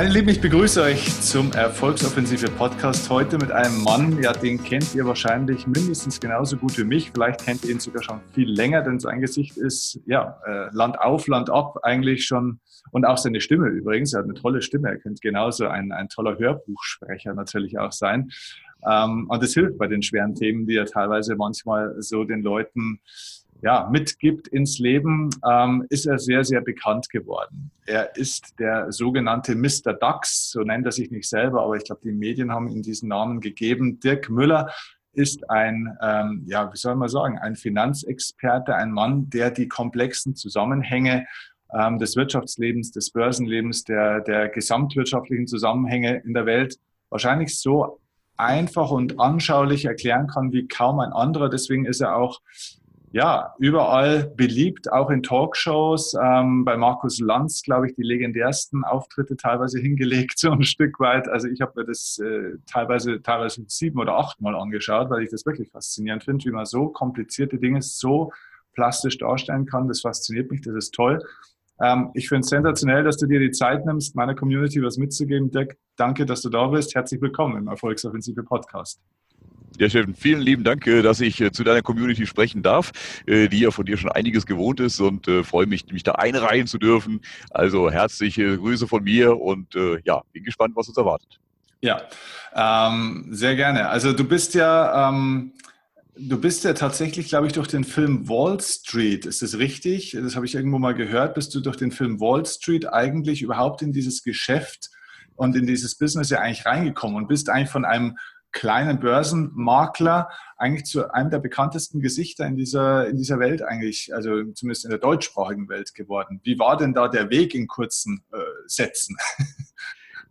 Meine Lieben, ich begrüße euch zum Erfolgsoffensive Podcast heute mit einem Mann, ja, den kennt ihr wahrscheinlich mindestens genauso gut wie mich. Vielleicht kennt ihr ihn sogar schon viel länger, denn sein Gesicht ist, ja, äh, Land auf, Land ab eigentlich schon. Und auch seine Stimme übrigens. Er hat eine tolle Stimme. Er könnte genauso ein, ein toller Hörbuchsprecher natürlich auch sein. Ähm, und das hilft bei den schweren Themen, die er teilweise manchmal so den Leuten ja, mitgibt ins Leben, ähm, ist er sehr, sehr bekannt geworden. Er ist der sogenannte Mr. Dax, so nennt er sich nicht selber, aber ich glaube, die Medien haben ihm diesen Namen gegeben. Dirk Müller ist ein, ähm, ja, wie soll man sagen, ein Finanzexperte, ein Mann, der die komplexen Zusammenhänge ähm, des Wirtschaftslebens, des Börsenlebens, der, der gesamtwirtschaftlichen Zusammenhänge in der Welt wahrscheinlich so einfach und anschaulich erklären kann wie kaum ein anderer. Deswegen ist er auch ja, überall beliebt, auch in Talkshows. Ähm, bei Markus Lanz, glaube ich, die legendärsten Auftritte teilweise hingelegt, so ein Stück weit. Also ich habe mir das äh, teilweise, teilweise sieben oder achtmal angeschaut, weil ich das wirklich faszinierend finde, wie man so komplizierte Dinge so plastisch darstellen kann. Das fasziniert mich, das ist toll. Ähm, ich finde es sensationell, dass du dir die Zeit nimmst, meiner Community was mitzugeben. Dirk, danke, dass du da bist. Herzlich willkommen im Erfolgsoffensive Podcast. Ja, Steffen, vielen lieben Dank, äh, dass ich äh, zu deiner Community sprechen darf, äh, die ja von dir schon einiges gewohnt ist und freue mich, mich da einreihen zu dürfen. Also herzliche Grüße von mir und ja, bin gespannt, was uns erwartet. Ja, ähm, sehr gerne. Also du bist ja, ähm, du bist ja tatsächlich, glaube ich, durch den Film Wall Street, ist das richtig? Das habe ich irgendwo mal gehört. Bist du durch den Film Wall Street eigentlich überhaupt in dieses Geschäft und in dieses Business ja eigentlich reingekommen und bist eigentlich von einem kleinen Börsenmakler eigentlich zu einem der bekanntesten Gesichter in dieser, in dieser Welt eigentlich, also zumindest in der deutschsprachigen Welt geworden. Wie war denn da der Weg in kurzen äh, Sätzen?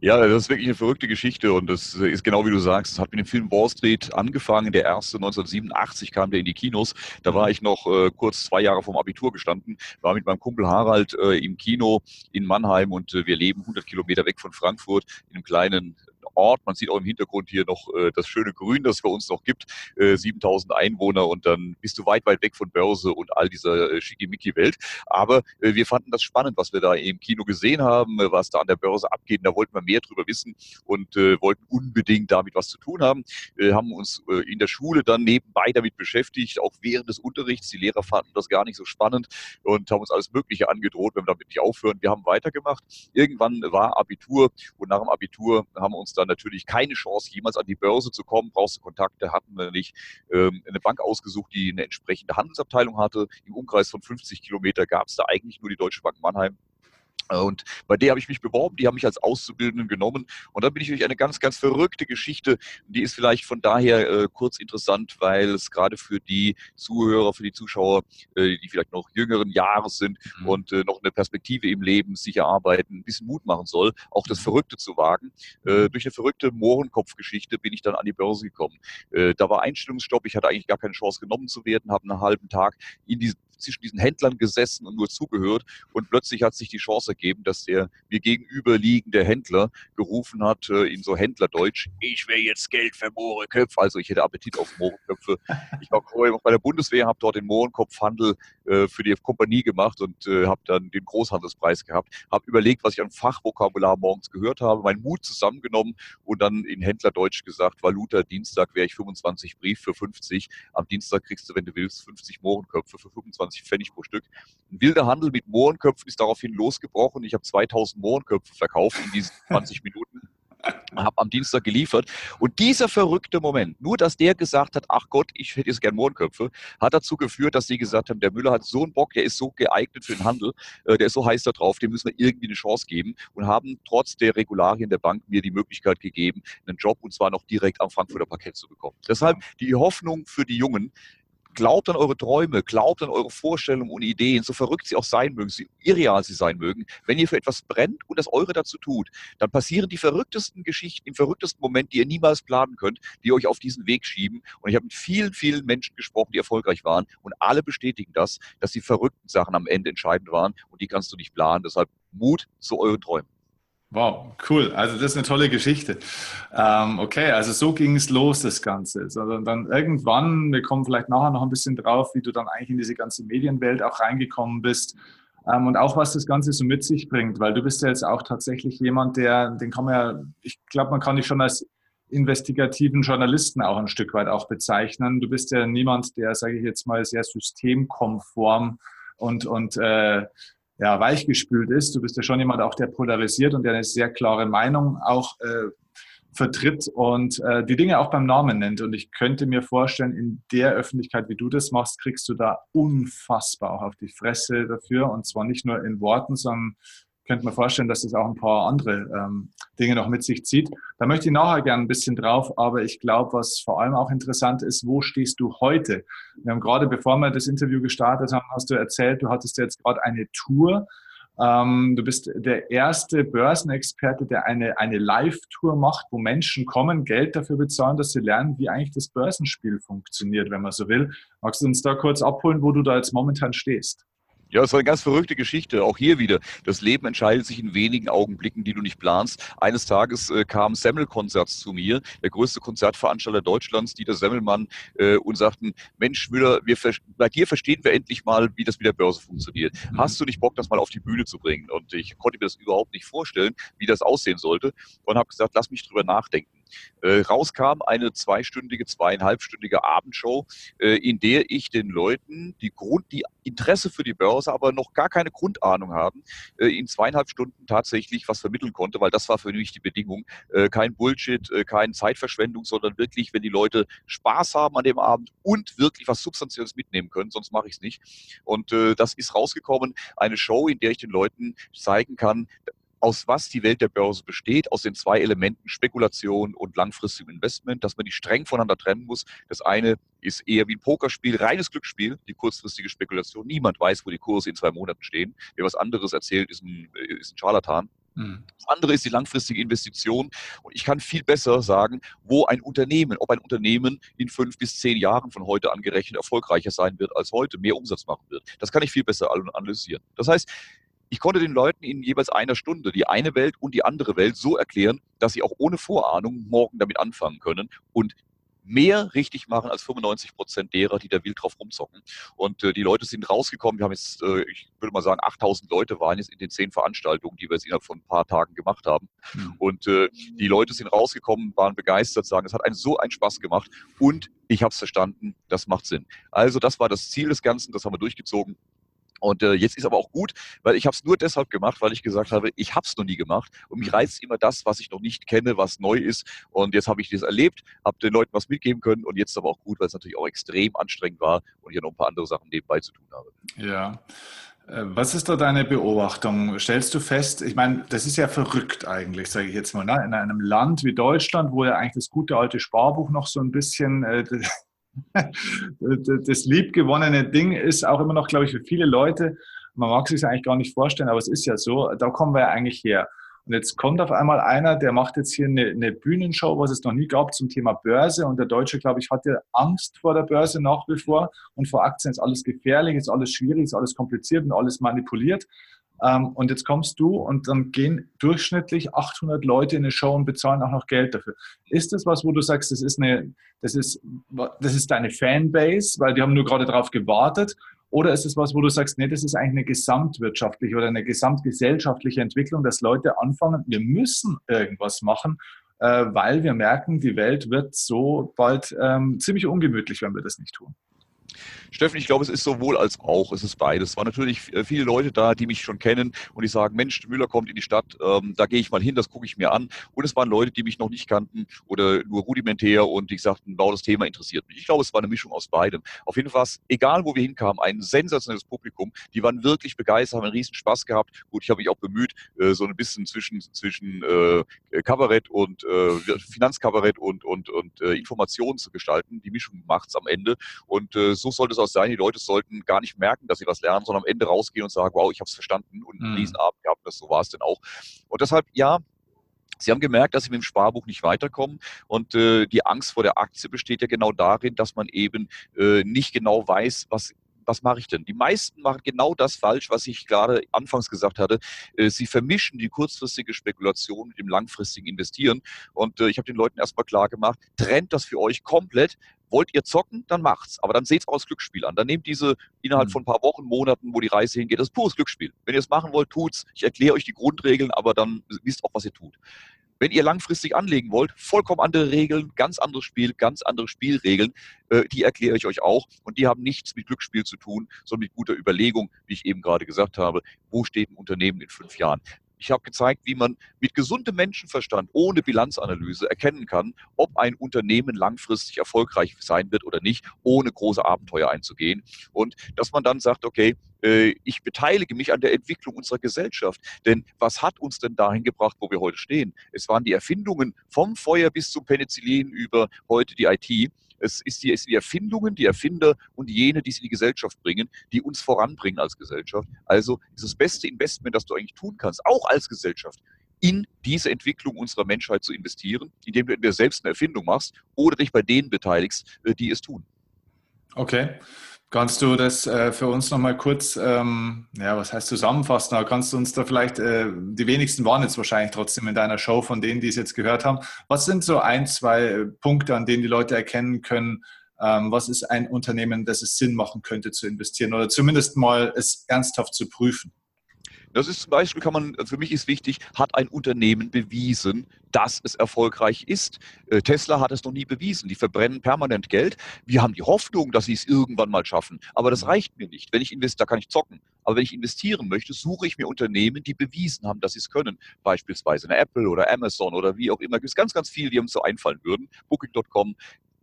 Ja, das ist wirklich eine verrückte Geschichte und das ist genau wie du sagst. Es hat mit dem Film Wall Street angefangen. Der erste 1987 kam der in die Kinos. Da war ich noch äh, kurz zwei Jahre vom Abitur gestanden, war mit meinem Kumpel Harald äh, im Kino in Mannheim und äh, wir leben 100 Kilometer weg von Frankfurt in einem kleinen Ort. Man sieht auch im Hintergrund hier noch äh, das schöne Grün, das es bei uns noch gibt. Äh, 7000 Einwohner und dann bist du weit, weit weg von Börse und all dieser äh, Schickimicki-Welt. Aber äh, wir fanden das spannend, was wir da im Kino gesehen haben, äh, was da an der Börse abgeht. da wollten wir mehr drüber wissen und äh, wollten unbedingt damit was zu tun haben. Wir haben uns äh, in der Schule dann nebenbei damit beschäftigt, auch während des Unterrichts. Die Lehrer fanden das gar nicht so spannend und haben uns alles Mögliche angedroht, wenn wir damit nicht aufhören. Wir haben weitergemacht. Irgendwann war Abitur und nach dem Abitur haben wir uns dann natürlich keine Chance, jemals an die Börse zu kommen. Brauchst du Kontakte, hatten wir nicht. Ähm, eine Bank ausgesucht, die eine entsprechende Handelsabteilung hatte. Im Umkreis von 50 Kilometer gab es da eigentlich nur die Deutsche Bank Mannheim. Und bei der habe ich mich beworben, die haben mich als Auszubildenden genommen. Und dann bin ich durch eine ganz, ganz verrückte Geschichte. Die ist vielleicht von daher äh, kurz interessant, weil es gerade für die Zuhörer, für die Zuschauer, äh, die vielleicht noch jüngeren Jahres sind mhm. und äh, noch eine Perspektive im Leben sicher arbeiten, ein bisschen Mut machen soll, auch das mhm. Verrückte zu wagen. Äh, mhm. durch eine verrückte Mohrenkopfgeschichte bin ich dann an die Börse gekommen. Äh, da war Einstellungsstopp, ich hatte eigentlich gar keine Chance genommen zu werden, habe einen halben Tag in diesem zwischen diesen Händlern gesessen und nur zugehört. Und plötzlich hat sich die Chance ergeben, dass der mir gegenüberliegende Händler gerufen hat, äh, in so Händlerdeutsch, ich will jetzt Geld für Mohrenköpfe. Also ich hätte Appetit auf Mohrenköpfe. Ich war bei der Bundeswehr, habe dort den Mohrenkopfhandel äh, für die Kompanie gemacht und äh, habe dann den Großhandelspreis gehabt. Habe überlegt, was ich an Fachvokabular morgens gehört habe, meinen Mut zusammengenommen und dann in Händlerdeutsch gesagt, Valuta, Dienstag wäre ich 25 Brief für 50. Am Dienstag kriegst du, wenn du willst, 50 Mohrenköpfe für 25 20 Pfennig pro Stück. Ein wilder Handel mit Mohrenköpfen ist daraufhin losgebrochen. Ich habe 2000 Mohrenköpfe verkauft in diesen 20 Minuten habe am Dienstag geliefert. Und dieser verrückte Moment, nur dass der gesagt hat, ach Gott, ich hätte jetzt gern Mohrenköpfe, hat dazu geführt, dass sie gesagt haben, der Müller hat so einen Bock, der ist so geeignet für den Handel, äh, der ist so heiß da drauf, dem müssen wir irgendwie eine Chance geben und haben trotz der Regularien der Bank mir die Möglichkeit gegeben, einen Job und zwar noch direkt am Frankfurter Parkett zu bekommen. Deshalb die Hoffnung für die Jungen, Glaubt an eure Träume, glaubt an eure Vorstellungen und Ideen, so verrückt sie auch sein mögen, so irreal sie sein mögen. Wenn ihr für etwas brennt und das eure dazu tut, dann passieren die verrücktesten Geschichten im verrücktesten Moment, die ihr niemals planen könnt, die euch auf diesen Weg schieben. Und ich habe mit vielen, vielen Menschen gesprochen, die erfolgreich waren und alle bestätigen das, dass die verrückten Sachen am Ende entscheidend waren und die kannst du nicht planen. Deshalb Mut zu euren Träumen. Wow, cool. Also das ist eine tolle Geschichte. Ähm, okay, also so ging es los, das Ganze. Sondern dann irgendwann, wir kommen vielleicht nachher noch ein bisschen drauf, wie du dann eigentlich in diese ganze Medienwelt auch reingekommen bist. ähm, und auch was das Ganze so mit sich bringt, weil du bist ja jetzt auch tatsächlich jemand, der, den kann man ja, ich glaube, man kann dich schon als investigativen Journalisten auch ein Stück weit auch bezeichnen. Du bist ja niemand, der, sage ich jetzt mal, sehr systemkonform und, und äh, ja, weichgespült ist. Du bist ja schon jemand auch, der polarisiert und der eine sehr klare Meinung auch äh, vertritt und äh, die Dinge auch beim Namen nennt. Und ich könnte mir vorstellen, in der Öffentlichkeit, wie du das machst, kriegst du da unfassbar auch auf die Fresse dafür. Und zwar nicht nur in Worten, sondern könnte mir vorstellen, dass das auch ein paar andere ähm, Dinge noch mit sich zieht. Da möchte ich nachher gerne ein bisschen drauf, aber ich glaube, was vor allem auch interessant ist, wo stehst du heute? Wir haben gerade, bevor wir das Interview gestartet haben, hast du erzählt, du hattest jetzt gerade eine Tour ähm, du bist der erste Börsenexperte, der eine, eine Live-Tour macht, wo Menschen kommen, Geld dafür bezahlen, dass sie lernen, wie eigentlich das Börsenspiel funktioniert, wenn man so will. Magst du uns da kurz abholen, wo du da jetzt momentan stehst? Ja, es war eine ganz verrückte Geschichte. Auch hier wieder. Das Leben entscheidet sich in wenigen Augenblicken, die du nicht planst. Eines Tages äh, kam Semmel-Konzert zu mir, der größte Konzertveranstalter Deutschlands, Dieter Semmelmann, äh, und sagten, Mensch, Müller, wir, bei dir verstehen wir endlich mal, wie das mit der Börse funktioniert. Mhm. Hast du nicht Bock, das mal auf die Bühne zu bringen? Und ich konnte mir das überhaupt nicht vorstellen, wie das aussehen sollte. Und habe gesagt, lass mich drüber nachdenken. Äh, rauskam eine zweistündige, zweieinhalbstündige Abendshow, äh, in der ich den Leuten die Grund, die Interesse für die Börse, aber noch gar keine Grundahnung haben, äh, in zweieinhalb Stunden tatsächlich was vermitteln konnte, weil das war für mich die Bedingung. Äh, kein Bullshit, äh, keine Zeitverschwendung, sondern wirklich, wenn die Leute Spaß haben an dem Abend und wirklich was Substanzielles mitnehmen können, sonst mache ich es nicht. Und äh, das ist rausgekommen, eine Show, in der ich den Leuten zeigen kann, aus was die Welt der Börse besteht, aus den zwei Elementen Spekulation und langfristigem Investment, dass man die streng voneinander trennen muss. Das eine ist eher wie ein Pokerspiel, reines Glücksspiel, die kurzfristige Spekulation. Niemand weiß, wo die Kurse in zwei Monaten stehen. Wer was anderes erzählt, ist ein, ist ein Scharlatan. Hm. Das andere ist die langfristige Investition. Und ich kann viel besser sagen, wo ein Unternehmen, ob ein Unternehmen in fünf bis zehn Jahren von heute angerechnet erfolgreicher sein wird als heute, mehr Umsatz machen wird. Das kann ich viel besser analysieren. Das heißt, ich konnte den Leuten in jeweils einer Stunde die eine Welt und die andere Welt so erklären, dass sie auch ohne Vorahnung morgen damit anfangen können und mehr richtig machen als 95 Prozent derer, die da wild drauf rumzocken. Und äh, die Leute sind rausgekommen. Wir haben jetzt, äh, ich würde mal sagen, 8000 Leute waren jetzt in den zehn Veranstaltungen, die wir jetzt innerhalb von ein paar Tagen gemacht haben. Mhm. Und äh, die Leute sind rausgekommen, waren begeistert, sagen, es hat einen so einen Spaß gemacht und ich habe es verstanden, das macht Sinn. Also das war das Ziel des Ganzen, das haben wir durchgezogen. Und äh, jetzt ist aber auch gut, weil ich habe es nur deshalb gemacht, weil ich gesagt habe, ich habe es noch nie gemacht und mich mhm. reizt immer das, was ich noch nicht kenne, was neu ist. Und jetzt habe ich das erlebt, habe den Leuten was mitgeben können und jetzt aber auch gut, weil es natürlich auch extrem anstrengend war und ich ja noch ein paar andere Sachen nebenbei zu tun habe. Ja. Äh, was ist da deine Beobachtung? Stellst du fest, ich meine, das ist ja verrückt eigentlich, sage ich jetzt mal, ne? in einem Land wie Deutschland, wo ja eigentlich das gute alte Sparbuch noch so ein bisschen äh, das liebgewonnene Ding ist auch immer noch, glaube ich, für viele Leute, man mag sich eigentlich gar nicht vorstellen, aber es ist ja so, da kommen wir ja eigentlich her. Und jetzt kommt auf einmal einer, der macht jetzt hier eine, eine Bühnenshow, was es noch nie gab zum Thema Börse. Und der Deutsche, glaube ich, hatte Angst vor der Börse nach wie vor. Und vor Aktien ist alles gefährlich, ist alles schwierig, ist alles kompliziert und alles manipuliert. Ähm, und jetzt kommst du und dann gehen durchschnittlich 800 Leute in eine Show und bezahlen auch noch Geld dafür. Ist das was, wo du sagst, das ist eine, das ist, das ist deine Fanbase, weil die haben nur gerade darauf gewartet? Oder ist es was, wo du sagst, nee, das ist eigentlich eine gesamtwirtschaftliche oder eine gesamtgesellschaftliche Entwicklung, dass Leute anfangen, wir müssen irgendwas machen, äh, weil wir merken, die Welt wird so bald ähm, ziemlich ungemütlich, wenn wir das nicht tun. Steffen, ich glaube, es ist sowohl als auch. Es ist beides. Es waren natürlich äh, viele Leute da, die mich schon kennen und die sagen, Mensch, Müller kommt in die Stadt, ähm, da gehe ich mal hin, das gucke ich mir an. Und es waren Leute, die mich noch nicht kannten oder nur rudimentär und die sagten, wow, das Thema interessiert mich. Ich glaube, es war eine Mischung aus beidem. Auf jeden Fall, egal wo wir hinkamen, ein sensationelles Publikum. Die waren wirklich begeistert, haben einen riesen Spaß gehabt. Gut, ich habe mich auch bemüht, äh, so ein bisschen zwischen, zwischen äh, Kabarett und äh, Finanzkabarett und, und, und äh, Informationen zu gestalten. Die Mischung macht es am Ende. Und äh, so sollte es durchaus sein, die Leute sollten gar nicht merken, dass sie was lernen, sondern am Ende rausgehen und sagen, wow, ich habe es verstanden und einen mhm. Riesenabend gehabt, das so war es denn auch. Und deshalb, ja, Sie haben gemerkt, dass Sie mit dem Sparbuch nicht weiterkommen und äh, die Angst vor der Aktie besteht ja genau darin, dass man eben äh, nicht genau weiß, was was mache ich denn? Die meisten machen genau das falsch, was ich gerade anfangs gesagt hatte. Äh, sie vermischen die kurzfristige Spekulation mit dem langfristigen Investieren. Und äh, ich habe den Leuten erstmal klar gemacht, trennt das für euch komplett. Wollt ihr zocken, dann macht's. Aber dann seht's auch als Glücksspiel an. Dann nehmt diese innerhalb mhm. von ein paar Wochen, Monaten, wo die Reise hingeht, das ist pures Glücksspiel. Wenn ihr es machen wollt, tut's. Ich erkläre euch die Grundregeln, aber dann wisst auch, was ihr tut. Wenn ihr langfristig anlegen wollt, vollkommen andere Regeln, ganz anderes Spiel, ganz andere Spielregeln, äh, die erkläre ich euch auch. Und die haben nichts mit Glücksspiel zu tun, sondern mit guter Überlegung, wie ich eben gerade gesagt habe, wo steht ein Unternehmen in fünf Jahren. Ich habe gezeigt, wie man mit gesundem Menschenverstand ohne Bilanzanalyse erkennen kann, ob ein Unternehmen langfristig erfolgreich sein wird oder nicht, ohne große Abenteuer einzugehen. Und dass man dann sagt, okay, äh, ich beteilige mich an der Entwicklung unserer Gesellschaft. Denn was hat uns denn dahin gebracht, wo wir heute stehen? Es waren die Erfindungen vom Feuer bis zum Penicillin über heute die IT. Es ist die, es die Erfindungen, die Erfinder und jene, die sie in die Gesellschaft bringen, die uns voranbringen als Gesellschaft. Also ist das beste Investment, das du eigentlich tun kannst, auch als Gesellschaft, in diese Entwicklung unserer Menschheit zu investieren, indem du entweder selbst eine Erfindung machst oder dich bei denen beteiligst, äh, die es tun. Okay. Kannst du das äh, für uns nochmal kurz, ähm, ja, was heißt zusammenfassen? Aber kannst du uns da vielleicht, äh, die wenigsten waren jetzt wahrscheinlich trotzdem in deiner Show, von denen, die es jetzt gehört haben. Was sind so ein, zwei Punkte, an denen die Leute erkennen können, ähm, was ist ein Unternehmen, das es Sinn machen könnte zu investieren oder zumindest mal es ernsthaft zu prüfen? Das ist zum Beispiel, kann man, für mich ist wichtig, hat ein Unternehmen bewiesen, dass es erfolgreich ist. Äh, Tesla hat es noch nie bewiesen. Die verbrennen permanent Geld. Wir haben die Hoffnung, dass sie es irgendwann mal schaffen. Aber das reicht mir nicht. Wenn ich investiere, da kann ich zocken. Aber wenn ich investieren möchte, suche ich mir Unternehmen, die bewiesen haben, dass sie es können. Beispielsweise eine Apple oder Amazon oder wie auch immer. Es gibt ganz, ganz viele, die uns so einfallen würden. Booking.com,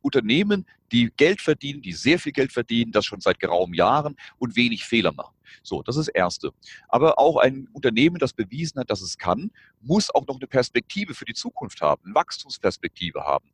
Unternehmen, die Geld verdienen, die sehr viel Geld verdienen, das schon seit geraumen Jahren und wenig Fehler machen. So, das ist das Erste. Aber auch ein Unternehmen, das bewiesen hat, dass es kann, muss auch noch eine Perspektive für die Zukunft haben, eine Wachstumsperspektive haben.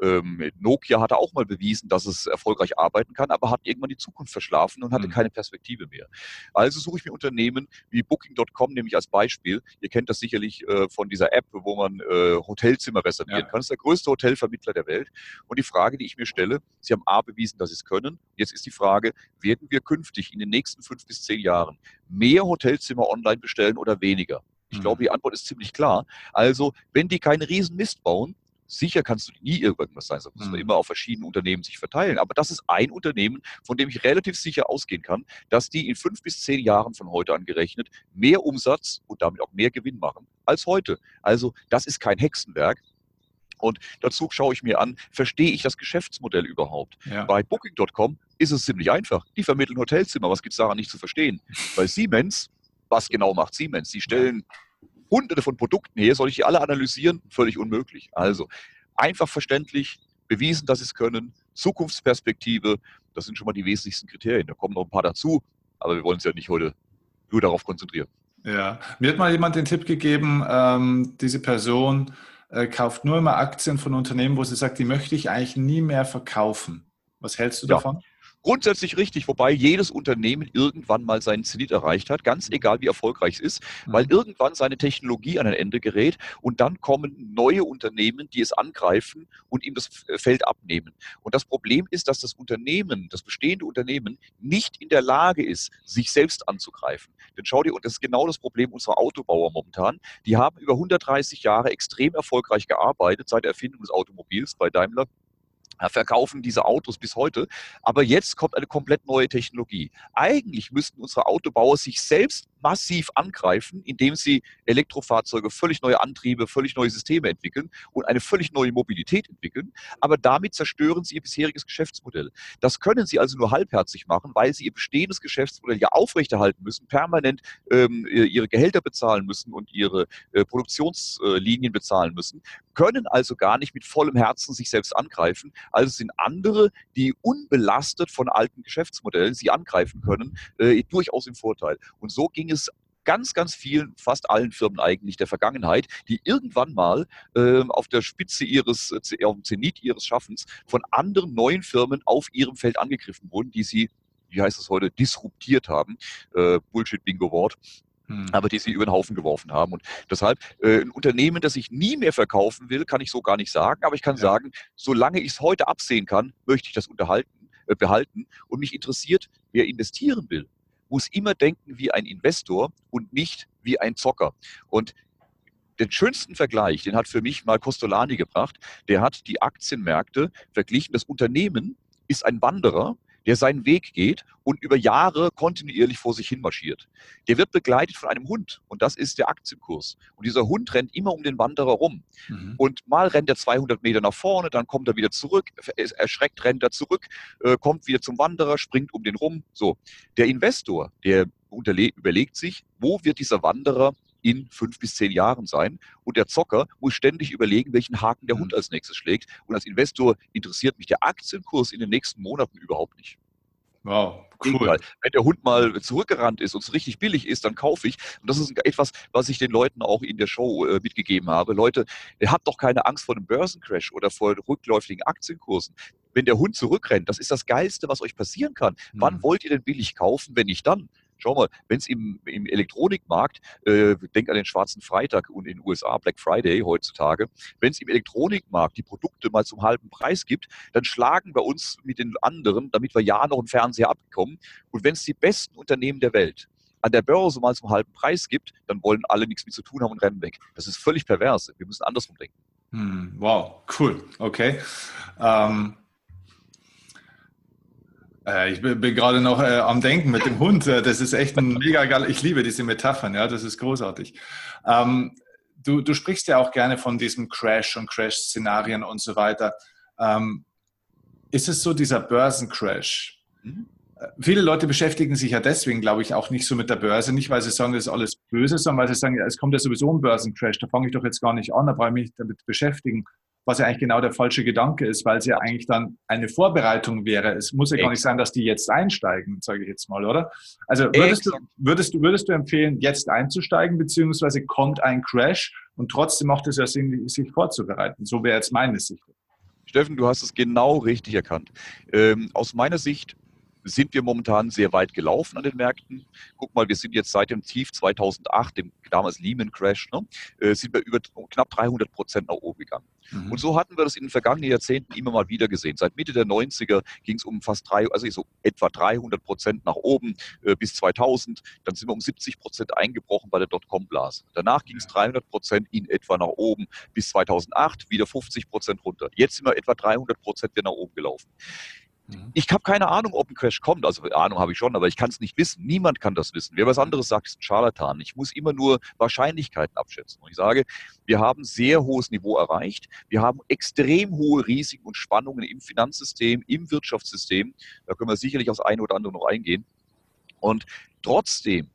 Ähm, Nokia hatte auch mal bewiesen, dass es erfolgreich arbeiten kann, aber hat irgendwann die Zukunft verschlafen und hatte mhm. keine Perspektive mehr. Also suche ich mir Unternehmen wie Booking.com nämlich als Beispiel. Ihr kennt das sicherlich äh, von dieser App, wo man äh, Hotelzimmer reservieren ja. kann. Das ist der größte Hotelvermittler der Welt. Und die Frage, die ich mir stelle, Sie haben A bewiesen, dass Sie es können. Jetzt ist die Frage, werden wir künftig in den nächsten fünf bis zehn Jahren mehr Hotelzimmer online bestellen oder weniger? Ich glaube, mhm. die Antwort ist ziemlich klar. Also, wenn die keinen riesen Mist bauen, Sicher kannst du nie irgendwas sein, das muss man mhm. immer auf verschiedene Unternehmen sich verteilen. Aber das ist ein Unternehmen, von dem ich relativ sicher ausgehen kann, dass die in fünf bis zehn Jahren von heute an gerechnet mehr Umsatz und damit auch mehr Gewinn machen als heute. Also das ist kein Hexenwerk. Und dazu schaue ich mir an, verstehe ich das Geschäftsmodell überhaupt? Ja. Bei Booking.com ist es ziemlich einfach. Die vermitteln Hotelzimmer. Was gibt es daran nicht zu verstehen? Bei Siemens, was genau macht Siemens? Sie stellen hunderte von Produkten her, soll ich die alle analysieren? Völlig unmöglich. Also einfach verständlich, bewiesen, dass sie es können, Zukunftsperspektive, das sind schon mal die wesentlichsten Kriterien. Da kommen noch ein paar dazu, aber wir wollen uns ja nicht heute nur darauf konzentrieren. Ja, mir hat mal jemand den Tipp gegeben, ähm, diese Person äh, kauft nur immer Aktien von Unternehmen, wo sie sagt, die möchte ich eigentlich nie mehr verkaufen. Was hältst du ja. davon? Grundsätzlich richtig, wobei jedes Unternehmen irgendwann mal seinen Zenit erreicht hat, ganz egal wie erfolgreich es ist, weil mhm. irgendwann seine Technologie an ein Ende gerät und dann kommen neue Unternehmen, die es angreifen und ihm das Feld abnehmen. Und das Problem ist, dass das Unternehmen, das bestehende Unternehmen, nicht in der Lage ist, sich selbst anzugreifen. Denn schau dir, und das ist genau das Problem unserer Autobauer momentan, die haben über 130 Jahre extrem erfolgreich gearbeitet seit der Erfindung des Automobils bei Daimler verkaufen diese Autos bis heute. Aber jetzt kommt eine komplett neue Technologie. Eigentlich müssten unsere Autobauer sich selbst massiv angreifen, indem sie Elektrofahrzeuge, völlig neue Antriebe, völlig neue Systeme entwickeln und eine völlig neue Mobilität entwickeln. Aber damit zerstören sie ihr bisheriges Geschäftsmodell. Das können sie also nur halbherzig machen, weil sie ihr bestehendes Geschäftsmodell ja aufrechterhalten müssen, permanent ähm, ihre Gehälter bezahlen müssen und ihre äh, Produktionslinien bezahlen müssen, können also gar nicht mit vollem Herzen sich selbst angreifen. Also sind andere, die unbelastet von alten Geschäftsmodellen sie angreifen können, äh, durchaus im Vorteil. Und so ging es ganz, ganz vielen, fast allen Firmen eigentlich der Vergangenheit, die irgendwann mal äh, auf der Spitze ihres, äh, auf dem Zenit ihres Schaffens von anderen neuen Firmen auf ihrem Feld angegriffen wurden, die sie, wie heißt es heute, disruptiert haben. Äh, Bullshit-Bingo-Wort. Aber die sie über den Haufen geworfen haben. Und deshalb, äh, ein Unternehmen, das ich nie mehr verkaufen will, kann ich so gar nicht sagen, aber ich kann ja. sagen, solange ich es heute absehen kann, möchte ich das unterhalten, äh, behalten. Und mich interessiert, wer investieren will, muss immer denken wie ein Investor und nicht wie ein Zocker. Und den schönsten Vergleich, den hat für mich mal Costolani gebracht. Der hat die Aktienmärkte verglichen. Das Unternehmen ist ein Wanderer, der seinen Weg geht und über Jahre kontinuierlich vor sich hin marschiert. Der wird begleitet von einem Hund und das ist der Aktienkurs. Und dieser Hund rennt immer um den Wanderer rum. Mhm. Und mal rennt er 200 Meter nach vorne, dann kommt er wieder zurück, erschreckt rennt er zurück, äh, kommt wieder zum Wanderer, springt um den rum. So, der Investor, der überlegt sich, wo wird dieser Wanderer in fünf bis zehn Jahren sein. Und der Zocker muss ständig überlegen, welchen Haken der Hund mhm. als nächstes schlägt. Und als Investor interessiert mich der Aktienkurs in den nächsten Monaten überhaupt nicht. Wow, cool. Wenn der Hund mal zurückgerannt ist und es richtig billig ist, dann kaufe ich. Und das ist etwas, was ich den Leuten auch in der Show äh, mitgegeben habe. Leute, ihr habt doch keine Angst vor einem Börsencrash oder vor rückläufigen Aktienkursen. Wenn der Hund zurückrennt, das ist das Geilste, was euch passieren kann. Mhm. Wann wollt ihr denn billig kaufen, wenn nicht dann? Schau mal, wenn es im, im Elektronikmarkt, äh, denk an den schwarzen Freitag und in den USA Black Friday heutzutage, wenn es im Elektronikmarkt die Produkte mal zum halben Preis gibt, dann schlagen wir uns mit den anderen, damit wir ja noch einen Fernseher abbekommen. Und wenn es die besten Unternehmen der Welt an der Börse mal zum halben Preis gibt, dann wollen alle nichts mit zu tun haben und rennen weg. Das ist völlig pervers. Wir müssen andersrum denken. Hm, wow, cool. Okay. Ähm äh, ich bin, gerade noch äh, am Denken mit dem Hund. Äh, das ist echt ein mega geil. Ich liebe diese Metaphern, ja, das ist großartig. Ähm, du, du sprichst ja auch gerne von diesem Crash und Crash-Szenarien und so weiter. Ähm, ist es so dieser Börsencrash? Äh, viele Leute beschäftigen sich ja deswegen, glaube ich, auch nicht so mit der Börse. Nicht, weil sie sagen, das ist alles böse, sondern weil sie sagen, ja, es kommt ja sowieso ein Börsencrash. Da fange ich doch jetzt gar nicht an, da brauche ich mich damit beschäftigen was ja eigentlich genau der falsche Gedanke ist, weil es ja eigentlich dann eine Vorbereitung wäre. Es muss ja gar nicht sein, dass die jetzt einsteigen, sage ich jetzt mal, oder? Also würdest du, würdest du, würdest du empfehlen, jetzt einzusteigen, beziehungsweise kommt ein Crash und trotzdem macht es ja Sinn, sich vorzubereiten. So wäre jetzt meine Sicht. Steffen, du hast es genau richtig erkannt. Ähm, aus meiner Sicht sind wir momentan sehr weit gelaufen an den Märkten. Guck mal, wir sind jetzt seit dem Tief 2008, dem damals Lehman Crash, ne, äh, sind wir über knapp 300 Prozent nach oben gegangen. Mhm. Und so hatten wir das in den vergangenen Jahrzehnten immer mal wieder gesehen. Seit Mitte der 90er ging es um fast drei, also so etwa 300 Prozent nach oben äh, bis 2000. Dann sind wir um 70 Prozent eingebrochen bei der Dotcom-Blase. Danach ging es 300 Prozent in etwa nach oben bis 2008, wieder 50 Prozent runter. Jetzt sind wir etwa 300 Prozent wieder nach oben gelaufen. Mhm. Ich habe keine Ahnung, ob ein Crash kommt. Also Ahnung habe ich schon, aber ich kann es nicht wissen. Niemand kann das wissen. Wer was anderes sagt, ist ein Scharlatan. Ich muss immer nur Wahrscheinlichkeiten abschätzen. Und ich sage, wir haben sehr hohes Niveau erreicht. Wir haben extrem hohe Risiken und Spannungen im Finanzsystem, im Wirtschaftssystem. Da können wir sicherlich aufs eine oder andere noch eingehen. Und trotzdem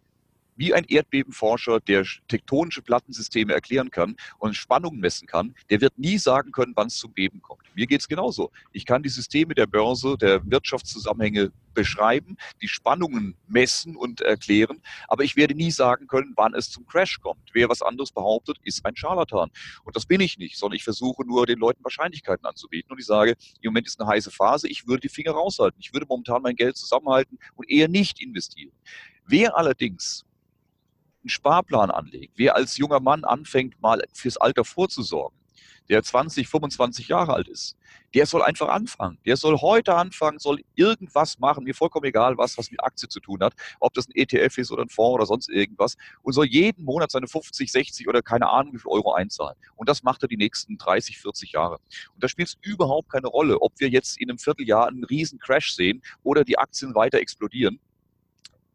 wie ein Erdbebenforscher, der tektonische Plattensysteme erklären kann und Spannungen messen kann, der wird nie sagen können, wann es zum Beben kommt. Mir geht es genauso. Ich kann die Systeme der Börse, der Wirtschaftszusammenhänge beschreiben, die Spannungen messen und erklären, aber ich werde nie sagen können, wann es zum Crash kommt. Wer was anderes behauptet, ist ein Scharlatan. Und das bin ich nicht, sondern ich versuche nur den Leuten Wahrscheinlichkeiten anzubieten. Und ich sage, im Moment ist eine heiße Phase, ich würde die Finger raushalten. Ich würde momentan mein Geld zusammenhalten und eher nicht investieren. Wer allerdings einen Sparplan anlegt, wer als junger Mann anfängt, mal fürs Alter vorzusorgen, der 20, 25 Jahre alt ist, der soll einfach anfangen. Der soll heute anfangen, soll irgendwas machen, mir vollkommen egal was, was mit Aktie zu tun hat, ob das ein ETF ist oder ein Fonds oder sonst irgendwas, und soll jeden Monat seine 50, 60 oder keine Ahnung wie viel Euro einzahlen. Und das macht er die nächsten 30, 40 Jahre. Und da spielt es überhaupt keine Rolle, ob wir jetzt in einem Vierteljahr einen riesen Crash sehen oder die Aktien weiter explodieren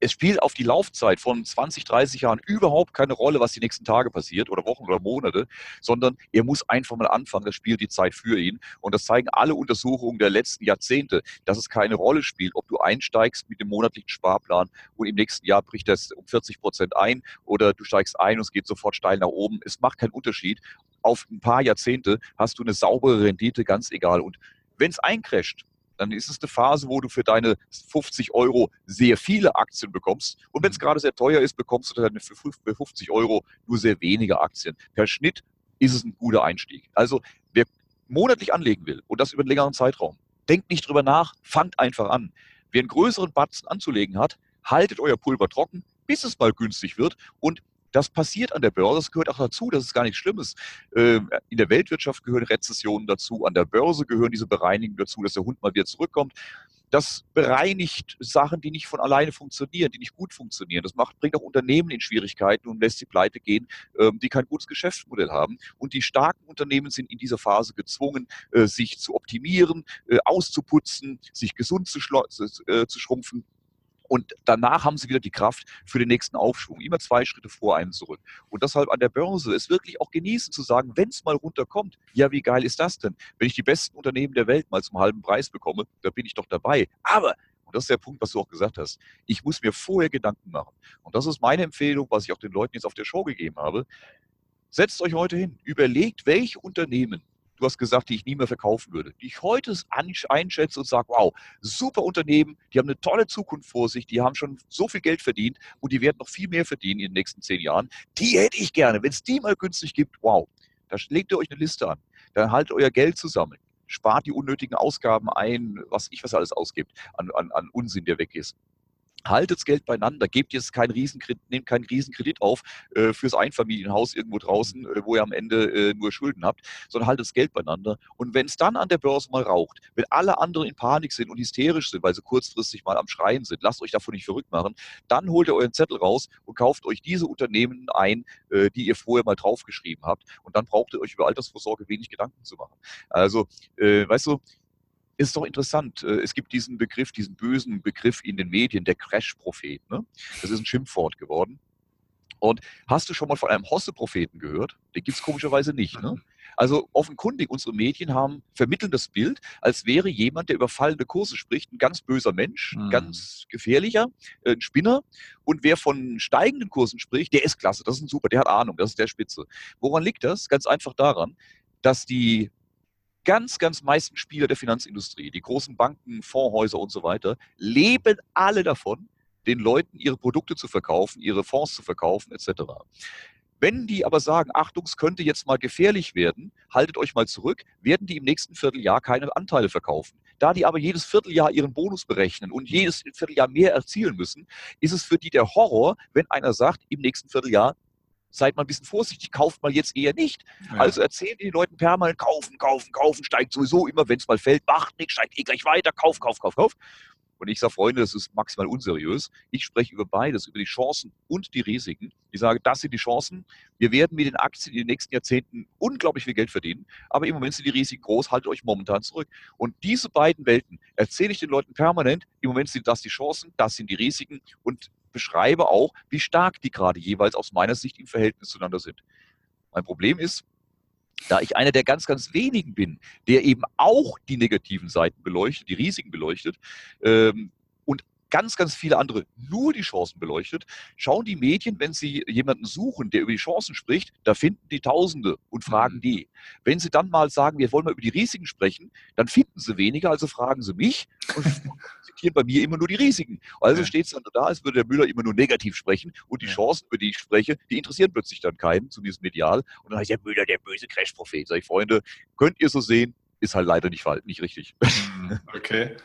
es spielt auf die Laufzeit von 20, 30 Jahren überhaupt keine Rolle, was die nächsten Tage passiert oder Wochen oder Monate, sondern er muss einfach mal anfangen. Das spielt die Zeit für ihn. Und das zeigen alle Untersuchungen der letzten Jahrzehnte, dass es keine Rolle spielt, ob du einsteigst mit dem monatlichen Sparplan und im nächsten Jahr bricht das um 40 Prozent ein oder du steigst ein und es geht sofort steil nach oben. Es macht keinen Unterschied. Auf ein paar Jahrzehnte hast du eine saubere Rendite, ganz egal. Und wenn es eincrasht, dann ist es eine Phase, wo du für deine 50 Euro sehr viele Aktien bekommst. Und wenn es mhm. gerade sehr teuer ist, bekommst du dann für 50 Euro nur sehr wenige Aktien. Per Schnitt ist es ein guter Einstieg. Also wer monatlich anlegen will und das über einen längeren Zeitraum, denkt nicht drüber nach, fangt einfach an. Wer einen größeren Batzen anzulegen hat, haltet euer Pulver trocken, bis es mal günstig wird und das passiert an der Börse, das gehört auch dazu, das ist gar nichts Schlimmes. Ähm, in der Weltwirtschaft gehören Rezessionen dazu, an der Börse gehören diese Bereinigungen dazu, dass der Hund mal wieder zurückkommt. das bereinigt Sachen, die nicht von alleine funktionieren, die nicht gut funktionieren. Das macht, bringt auch Unternehmen in Schwierigkeiten und lässt sie pleite gehen, ähm, die kein gutes Geschäftsmodell haben. Und die starken Unternehmen sind in dieser Phase gezwungen, äh, sich zu optimieren, äh, auszuputzen, sich gesund zu, äh, zu schrumpfen und danach haben sie wieder die Kraft für den nächsten Aufschwung. Immer zwei Schritte vor einem zurück. Und deshalb an der Börse ist wirklich auch genießen zu sagen, wenn es mal runterkommt, ja, wie geil ist das denn? Wenn ich die besten Unternehmen der Welt mal zum halben Preis bekomme, da bin ich doch dabei. Aber und das ist der Punkt, was du auch gesagt hast. Ich muss mir vorher Gedanken machen. Und das ist meine Empfehlung, was ich auch den Leuten jetzt auf der Show gegeben habe. Setzt euch heute hin, überlegt, welche Unternehmen du hast gesagt, die ich nie mehr verkaufen würde, die ich heute einschätze und sage, wow, super Unternehmen, die haben eine tolle Zukunft vor sich, die haben schon so viel Geld verdient und die werden noch viel mehr verdienen in den nächsten zehn Jahren. Die hätte ich gerne. Wenn es die mal günstig gibt, wow, da legt ihr euch eine Liste an. Dann haltet euer Geld zusammen. Spart die unnötigen Ausgaben ein, was ich was alles ausgibt, an, an, an Unsinn, der weg ist haltet das Geld beieinander, gebt jetzt keinen Riesenkredit, nehmt keinen Riesenkredit auf äh, fürs Einfamilienhaus irgendwo draußen, äh, wo ihr am Ende äh, nur Schulden habt, sondern haltet das Geld beieinander. Und wenn es dann an der Börse mal raucht, wenn alle anderen in Panik sind und hysterisch sind, weil sie kurzfristig mal am Schreien sind, lasst euch davon nicht verrückt machen, dann holt ihr euren Zettel raus und kauft euch diese Unternehmen ein, äh, die ihr vorher mal draufgeschrieben habt. Und dann braucht ihr euch über Altersvorsorge wenig Gedanken zu machen. Also, äh, weißt du, ist doch interessant. Äh, es gibt diesen Begriff, diesen bösen Begriff in den Medien, der Crash-Prophet. Ne? Das ist ein Schimpfwort geworden. Und hast du schon mal von einem Hosse-Propheten gehört? Den gibt es komischerweise nicht. Ne? Also offenkundig, unsere Medien haben vermitteln das Bild, als wäre jemand, der über fallende Kurse spricht, ein ganz böser Mensch, ein mhm. ganz gefährlicher, äh, ein Spinner. Und wer von steigenden Kursen spricht, der ist klasse, das ist ein super, der hat Ahnung, das ist der Spitze. Woran liegt das? Ganz einfach daran, dass die ganz, ganz meisten Spieler der Finanzindustrie, die großen Banken, Fondshäuser und so weiter, leben alle davon, den Leuten ihre Produkte zu verkaufen, ihre Fonds zu verkaufen, etc. Wenn die aber sagen, Achtung, es könnte jetzt mal gefährlich werden, haltet euch mal zurück, werden die im nächsten Vierteljahr keine Anteile verkaufen. Da die aber jedes Vierteljahr ihren Bonus berechnen und jedes Vierteljahr mehr erzielen müssen, ist es für die der Horror, wenn einer sagt, im nächsten Vierteljahr seid mal ein bisschen vorsichtig, kauft mal jetzt eher nicht. Ja. Also erzählen die Leuten permanent, kaufen, kaufen, kaufen, steigt sowieso immer, wenn es mal fällt, macht nichts, steigt eh gleich weiter, kauf, kauf, kauf, kauf. Und ich sage, Freunde, das ist maximal unseriös. Ich spreche über beides, über die Chancen und die Risiken. Ich sage, das sind die Chancen. Wir werden mit den Aktien in den nächsten Jahrzehnten unglaublich viel Geld verdienen. Aber im Moment sind die Risiken groß, haltet euch momentan zurück. Und diese beiden Welten erzähle ich den Leuten permanent. Im Moment sind das die Chancen, das sind die Risiken. Und beschreibe auch, wie stark die gerade jeweils aus meiner Sicht im Verhältnis zueinander sind. Mein Problem ist, da ich einer der ganz, ganz wenigen bin, der eben auch die negativen Seiten beleuchtet, die Risiken beleuchtet, ähm, ganz, ganz viele andere nur die Chancen beleuchtet, schauen die Medien, wenn sie jemanden suchen, der über die Chancen spricht, da finden die Tausende und fragen mhm. die. Wenn sie dann mal sagen, wir wollen mal über die Risiken sprechen, dann finden sie weniger, also fragen sie mich und zitieren bei mir immer nur die Risiken. Also ja. steht es dann da, als würde der Müller immer nur negativ sprechen und die. Chancen, über die ich spreche, die interessieren plötzlich dann keinen, zumindest medial. Und dann heißt der Müller der böse Crash-Prophet. Sag ich, Freunde, könnt ihr so sehen, ist halt leider nicht, nicht richtig. Mhm. Okay.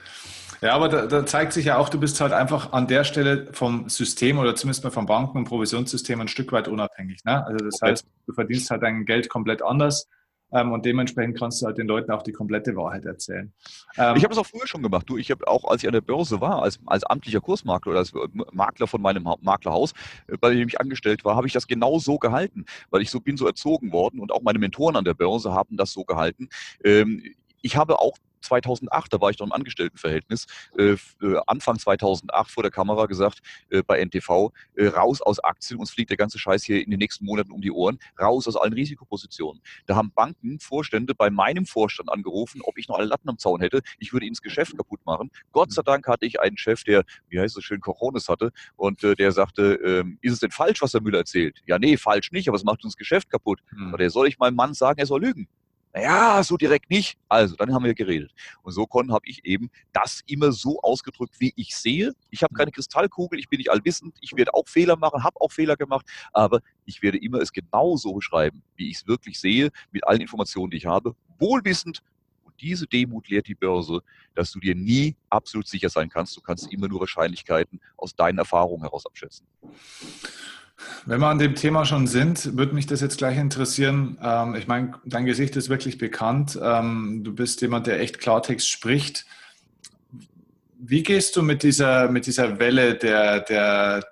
Ja, aber da, da, zeigt sich ja auch, du bist halt einfach an der Stelle vom System oder zumindest mal vom Banken- und Provisionssystem ein Stück weit unabhängig. Ne? Also das okay. heißt, du verdienst halt dein Geld komplett anders ähm, und dementsprechend kannst du halt den Leuten auch die komplette Wahrheit erzählen. Ähm, ich habe es auch früher schon gemacht. Du, ich habe auch, als ich an der Börse war, als, als amtlicher Kursmakler oder als Makler von meinem Maklerhaus, äh, bei dem ich angestellt war, habe ich das genau so gehalten, weil ich so bin so erzogen worden und auch meine Mentoren an der Börse haben das so gehalten. Ähm, ich habe auch 2008, da war ich noch im Angestelltenverhältnis, äh, äh Anfang 2008 vor der Kamera gesagt, äh, bei NTV, äh, raus aus Aktien, uns fliegt der ganze Scheiß hier in den nächsten Monaten um die Ohren, raus aus allen Risikopositionen. Da haben Banken, Vorstände bei meinem Vorstand angerufen, ob ich noch alle Latten am Zaun hätte. Ich würde ihnen das Geschäft kaputt machen. Gott sei Dank hatte ich einen Chef, der, wie heißt es schön, Coronis hatte und äh, der sagte, ähm, ist es denn falsch, was der Müller erzählt? Ja, nee, falsch nicht, aber es macht uns Geschäft kaputt. Hm. Der soll ich meinem Mann sagen, er soll lügen. Naja, so direkt nicht. Also, dann haben wir geredet. Und so konnte habe ich eben das immer so ausgedrückt, wie ich sehe. Ich habe keine Kristallkugel, ich bin nicht allwissend, ich werde auch Fehler machen, habe auch Fehler gemacht, aber ich werde immer es genau so beschreiben, wie ich es wirklich sehe, mit allen Informationen, die ich habe, wohlwissend. Und diese Demut lehrt die Börse, dass du dir nie absolut sicher sein kannst. Du kannst immer nur Wahrscheinlichkeiten aus deinen Erfahrungen heraus abschätzen. Wenn wir an dem Thema schon sind, würde mich das jetzt gleich interessieren. Ähm, ich meine, dein Gesicht ist wirklich bekannt. Ähm, du bist jemand, der echt Klartext spricht. wie gehst du mit dieser, mit dieser Welle der, der,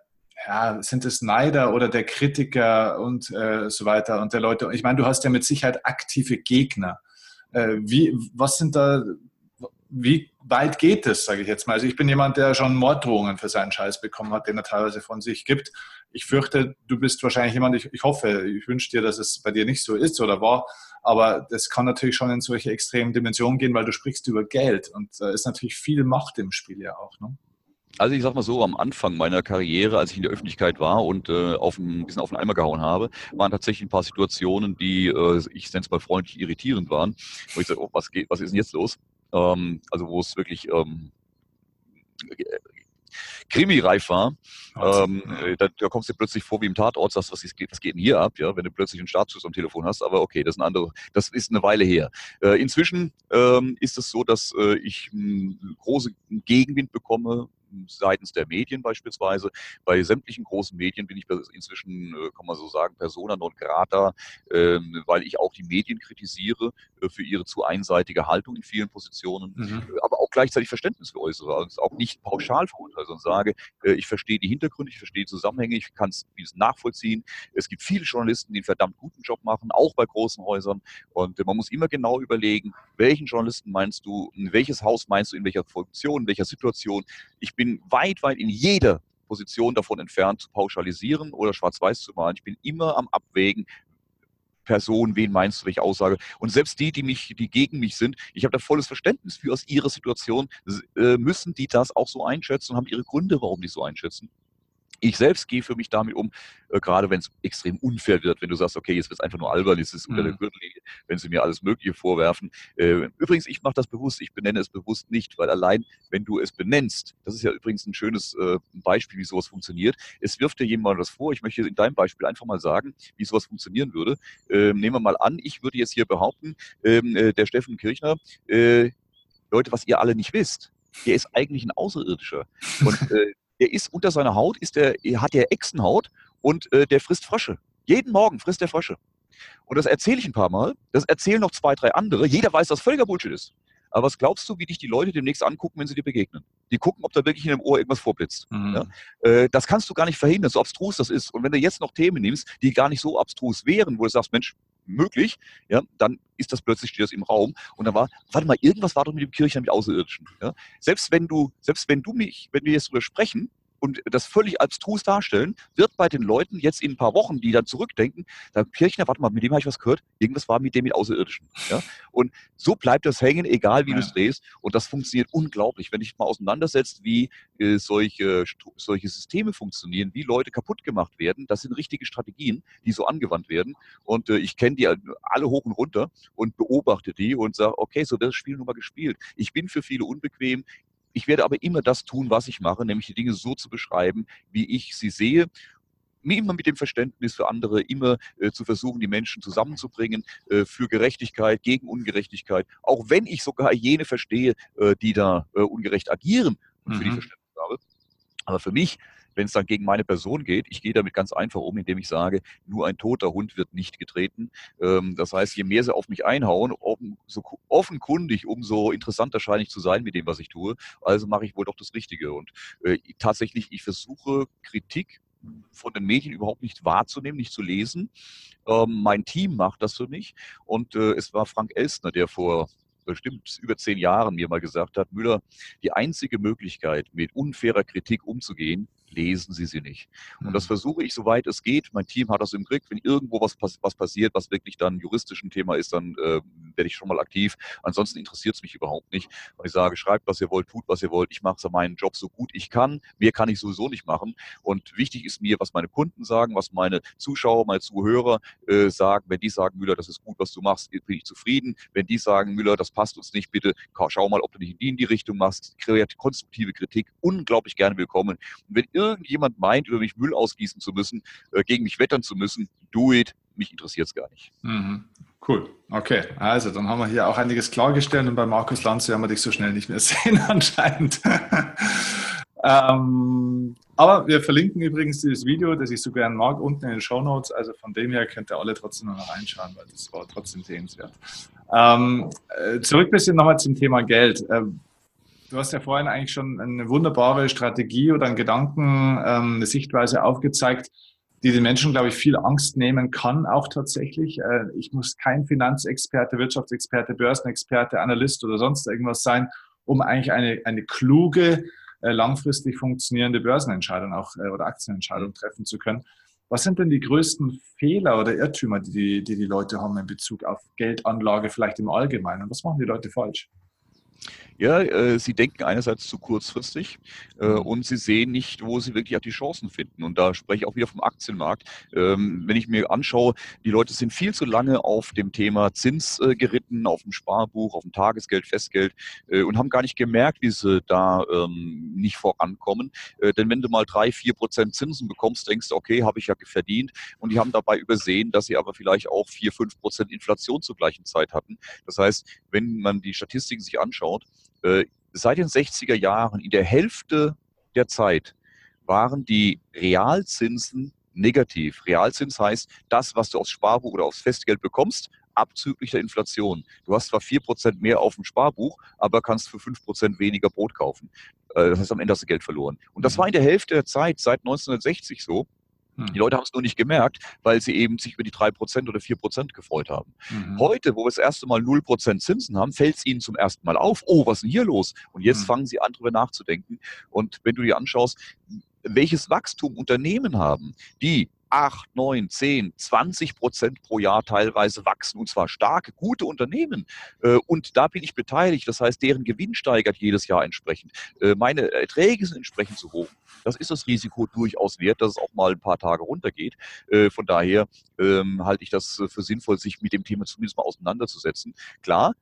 ja, sind es Neider oder der Kritiker und äh, so weiter und der Leute? Ich meine, du hast ja mit Sicherheit aktive Gegner. Äh, wie, was sind da, wie weit geht es, sage ich jetzt mal? Also ich bin jemand, der schon Morddrohungen für seinen Scheiß bekommen hat, den er teilweise von sich gibt. Ich fürchte, du bist wahrscheinlich jemand, ich, ich hoffe, ich wünsche dir, dass es bei dir nicht so ist oder war, aber das kann natürlich schon in solche extremen Dimensionen gehen, weil du sprichst über Geld und da ist natürlich viel Macht im Spiel ja auch. Ne? Also ich sag mal so, am Anfang meiner Karriere, als ich in der Öffentlichkeit war und äh, auf ein bisschen auf den Eimer gehauen habe, waren tatsächlich ein paar Situationen, die, äh, ich nenne es mal freundlich irritierend waren, wo ich sage, oh, was geht, was ist denn jetzt los? Ähm, also wo es wirklich ähm, krimireif war, ähm, äh, da, da, kommst du dir plötzlich vor wie im Tatort, sagst, was, ist, was geht denn hier ab, ja, wenn du plötzlich einen Startschuss am Telefon hast, aber okay, das ist, ein andere, das ist eine Weile her. Äh, inzwischen ähm, ist es so, dass äh, ich einen großen Gegenwind bekomme seitens der Medien beispielsweise. Bei sämtlichen großen Medien bin ich inzwischen, äh, kann man so sagen, persona non grata, ähm, weil ich auch die Medien kritisiere äh, für ihre zu einseitige Haltung in vielen Positionen, mhm. Äh, aber gleichzeitig Verständnis äußere, also auch nicht pauschal verurteile, sondern sage, ich verstehe die Hintergründe, ich verstehe die Zusammenhänge, ich kann es nachvollziehen. Es gibt viele Journalisten, die einen verdammt guten Job machen, auch bei großen Häusern. Und man muss immer genau überlegen, welchen Journalisten meinst du, welches Haus meinst du, in welcher Funktion, in welcher Situation. Ich bin weit, weit in jeder Position davon entfernt, zu pauschalisieren oder schwarz-weiß zu malen. Ich bin immer am Abwägen, Person, wen meinst du, welche Aussage? Und selbst die, die mich, die gegen mich sind, ich habe da volles Verständnis für aus ihrer Situation, äh, müssen die das auch so einschätzen und haben ihre Gründe, warum die so einschätzen. Ich selbst gehe für mich damit um, äh, gerade wenn es extrem unfair wird, wenn du sagst, okay, jetzt wird es einfach nur albern, jetzt ist es unter der mhm. Gürtellinie, wenn sie mir alles Mögliche vorwerfen. Äh, übrigens, ich mache das bewusst, ich benenne es bewusst nicht, weil allein, wenn du es benennst, das ist ja übrigens ein schönes äh, Beispiel, wie sowas funktioniert. Es wirft dir jemand was vor, ich möchte in deinem Beispiel einfach mal sagen, wie sowas funktionieren würde. Ähm, nehmen wir mal an, ich würde jetzt hier behaupten, ähm, äh, der Steffen Kirchner, äh, Leute, was ihr alle nicht wisst, der ist eigentlich ein Außerirdischer. Und äh, der ist unter seiner Haut, ist der, hat der Echsenhaut und äh, der frisst Frösche. Jeden Morgen frisst der Frösche. Und das erzähle ich ein paar Mal. Das erzählen noch zwei, drei andere. Jeder weiß, dass völliger Bullshit ist. Aber was glaubst du, wie dich die Leute demnächst angucken, wenn sie dir begegnen? Die gucken, ob da wirklich in dem Ohr irgendwas vorblitzt. Mhm. Ja? Äh, das kannst du gar nicht verhindern, so abstrus das ist. Und wenn du jetzt noch Themen nimmst, die gar nicht so abstrus wären, wo du sagst, Mensch, möglich, ja, dann ist das plötzlich steht das im Raum und dann war, warte mal, irgendwas war doch mit dem Kirchner mit Außerirdischen. Ja? Selbst wenn du, selbst wenn du mich, wenn wir jetzt darüber sprechen, und das völlig abstrus darstellen, wird bei den Leuten jetzt in ein paar Wochen, die dann zurückdenken, da Kirchner, warte mal, mit dem habe ich was gehört, irgendwas war mit dem mit Außerirdischen. Ja? Und so bleibt das hängen, egal wie ja. du es drehst. Und das funktioniert unglaublich. Wenn dich mal auseinandersetzt, wie äh, solche, solche Systeme funktionieren, wie Leute kaputt gemacht werden, das sind richtige Strategien, die so angewandt werden. Und äh, ich kenne die alle hoch und runter und beobachte die und sage, okay, so wird das Spiel nun mal gespielt. Ich bin für viele unbequem. Ich werde aber immer das tun, was ich mache, nämlich die Dinge so zu beschreiben, wie ich sie sehe immer mit dem Verständnis für andere, immer äh, zu versuchen, die Menschen zusammenzubringen äh, für Gerechtigkeit, gegen Ungerechtigkeit, auch wenn ich sogar jene verstehe, äh, die da äh, ungerecht agieren und mhm. für die mhm. Verständnis habe. Aber für mich wenn es dann gegen meine Person geht, ich gehe damit ganz einfach um, indem ich sage, nur ein toter Hund wird nicht getreten. Ähm, das heißt, je mehr sie auf mich einhauen, so offenkundig, umso interessanter scheine ich zu sein mit dem, was ich tue. Also mache ich wohl doch das Richtige. Und äh, tatsächlich, ich versuche Kritik von den Medien überhaupt nicht wahrzunehmen, nicht zu lesen. Ähm, mein Team macht das für mich. Und äh, es war Frank Elstner, der vor bestimmt über zehn Jahren mir mal gesagt hat, Müller, die einzige Möglichkeit, mit unfairer Kritik umzugehen, lesen Sie sie nicht. Und das mhm. versuche ich, soweit es geht. Mein Team hat das im Griff. Wenn irgendwo was, was passiert, was wirklich dann juristisch ein Thema ist, dann äh, werde ich schon mal aktiv. Ansonsten interessiert es mich überhaupt nicht. Weil ich sage, schreibt, was ihr wollt, tut, was ihr wollt. Ich mache meinen Job so gut ich kann. Mehr kann ich sowieso nicht machen. Und wichtig ist mir, was meine Kunden sagen, was meine Zuschauer, meine Zuhörer äh, sagen. Wenn die sagen, Müller, das ist gut, was du machst, bin ich zufrieden. Wenn die sagen, Müller, das passt uns nicht, bitte schau mal, ob du nicht in die, in die Richtung machst. Kreative, konstruktive Kritik, unglaublich gerne willkommen. Und wenn irgendjemand meint, über mich Müll ausgießen zu müssen, äh, gegen mich wettern zu müssen, do it. Mich interessiert es gar nicht. Mhm. Cool. Okay, also dann haben wir hier auch einiges klargestellt und bei Markus Lanz werden wir dich so schnell nicht mehr sehen anscheinend. ähm, aber wir verlinken übrigens dieses Video, das ich so gerne mag, unten in den Show Notes. Also von dem her könnt ihr alle trotzdem noch reinschauen, weil das war trotzdem sehenswert. Ähm, äh, zurück ein bisschen nochmal zum Thema Geld. Ähm, Du hast ja vorhin eigentlich schon eine wunderbare Strategie oder einen Gedanken, ähm, eine Sichtweise aufgezeigt, die den Menschen, glaube ich, viel Angst nehmen kann, auch tatsächlich. Äh, ich muss kein Finanzexperte, Wirtschaftsexperte, Börsenexperte, Analyst oder sonst irgendwas sein, um eigentlich eine, eine kluge, äh, langfristig funktionierende Börsenentscheidung auch äh, oder Aktienentscheidung treffen zu können. Was sind denn die größten Fehler oder Irrtümer, die, die die Leute haben in Bezug auf Geldanlage, vielleicht im Allgemeinen? Was machen die Leute falsch? Ja, äh, sie denken einerseits zu kurzfristig äh, mhm. und sie sehen nicht, wo sie wirklich auch die Chancen finden. Und da spreche ich auch wieder vom Aktienmarkt. Ähm, wenn ich mir anschaue, die Leute sind viel zu lange auf dem Thema Zins äh, geritten, auf dem Sparbuch, auf dem Tagesgeld, Festgeld äh, und haben gar nicht gemerkt, wie sie da ähm, nicht vorankommen. Äh, denn wenn du mal drei, vier Prozent Zinsen bekommst, denkst du, okay, habe ich ja verdient. Und die haben dabei übersehen, dass sie aber vielleicht auch vier, fünf Prozent Inflation zur gleichen Zeit hatten. Das heißt, wenn man die Statistiken sich anschaut, äh, seit den 60er Jahren in der Hälfte der Zeit waren die Realzinsen negativ. Realzins heißt, das, was du aufs Sparbuch oder aufs Festgeld bekommst, abzüglich der Inflation. Du hast zwar 4% mehr auf dem Sparbuch, aber kannst für 5% weniger Brot kaufen. Äh, das heißt, am Ende hast du Geld verloren. Und das mhm. war in der Hälfte der Zeit, seit 1960 so. Die hm. Leute haben es nur nicht gemerkt, weil sie eben sich über die 3% oder 4% gefreut haben. Mhm. Heute, wo wir das erste Mal 0% Zinsen haben, fällt es ihnen zum ersten Mal auf, oh, was ist denn hier los? Und jetzt mhm. fangen sie an, darüber nachzudenken. Und wenn du dir anschaust, welches Wachstum Unternehmen haben, die 8, 9, 10, 20 Prozent pro Jahr teilweise wachsen und zwar starke, gute Unternehmen. Äh, und da bin ich beteiligt. Das heißt, deren Gewinn steigert jedes Jahr entsprechend. Äh, meine Erträge sind entsprechend zu hoch. Das ist das Risiko durchaus wert, dass es auch mal ein paar Tage runtergeht. Äh, von daher ähm, halte ich das für sinnvoll, sich mit dem Thema zumindest mal auseinanderzusetzen. Klar,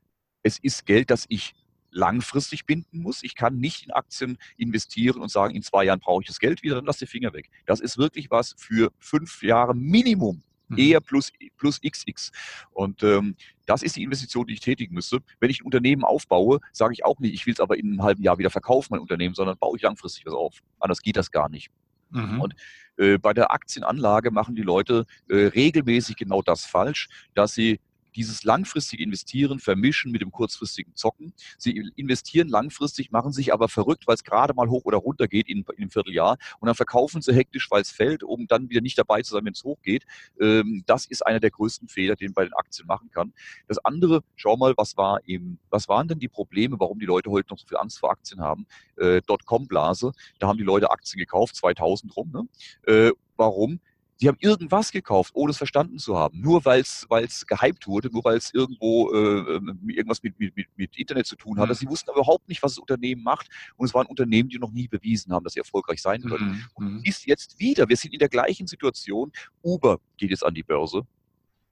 es ist Geld, das ich langfristig binden muss. Ich kann nicht in Aktien investieren und sagen, in zwei Jahren brauche ich das Geld wieder, dann lass die Finger weg. Das ist wirklich was für fünf Jahre Minimum. Mhm. Eher plus, plus XX. Und ähm, das ist die Investition, die ich tätigen müsste. Wenn ich ein Unternehmen aufbaue, sage ich auch nicht, ich will es aber in einem halben Jahr wieder verkaufen, mein Unternehmen, sondern baue ich langfristig was auf. Anders geht das gar nicht. Mhm. Und äh, bei der Aktienanlage machen die Leute äh, regelmäßig genau das falsch, dass sie dieses langfristige Investieren vermischen mit dem kurzfristigen Zocken. Sie investieren langfristig, machen sich aber verrückt, weil es gerade mal hoch oder runter geht in, in einem Vierteljahr und dann verkaufen sie hektisch, weil es fällt, um dann wieder nicht dabei zu sein, wenn es hochgeht. Ähm, das ist einer der größten Fehler, den man bei den Aktien machen kann. Das andere, schau mal, was war eben, was waren denn die Probleme, warum die Leute heute noch so viel Angst vor Aktien haben? Äh, Dotcom-Blase, da haben die Leute Aktien gekauft, 2000 rum. Ne? Äh, warum? Die haben irgendwas gekauft, ohne es verstanden zu haben. Nur weil es gehypt wurde, nur weil es irgendwo äh, ähm, irgendwas mit, mit, mit Internet zu tun hatte. Mhm. Sie wussten aber überhaupt nicht, was das Unternehmen macht. Und es waren Unternehmen, die noch nie bewiesen haben, dass sie erfolgreich sein können. Mhm. Und mhm. ist jetzt wieder, wir sind in der gleichen Situation. Uber geht jetzt an die Börse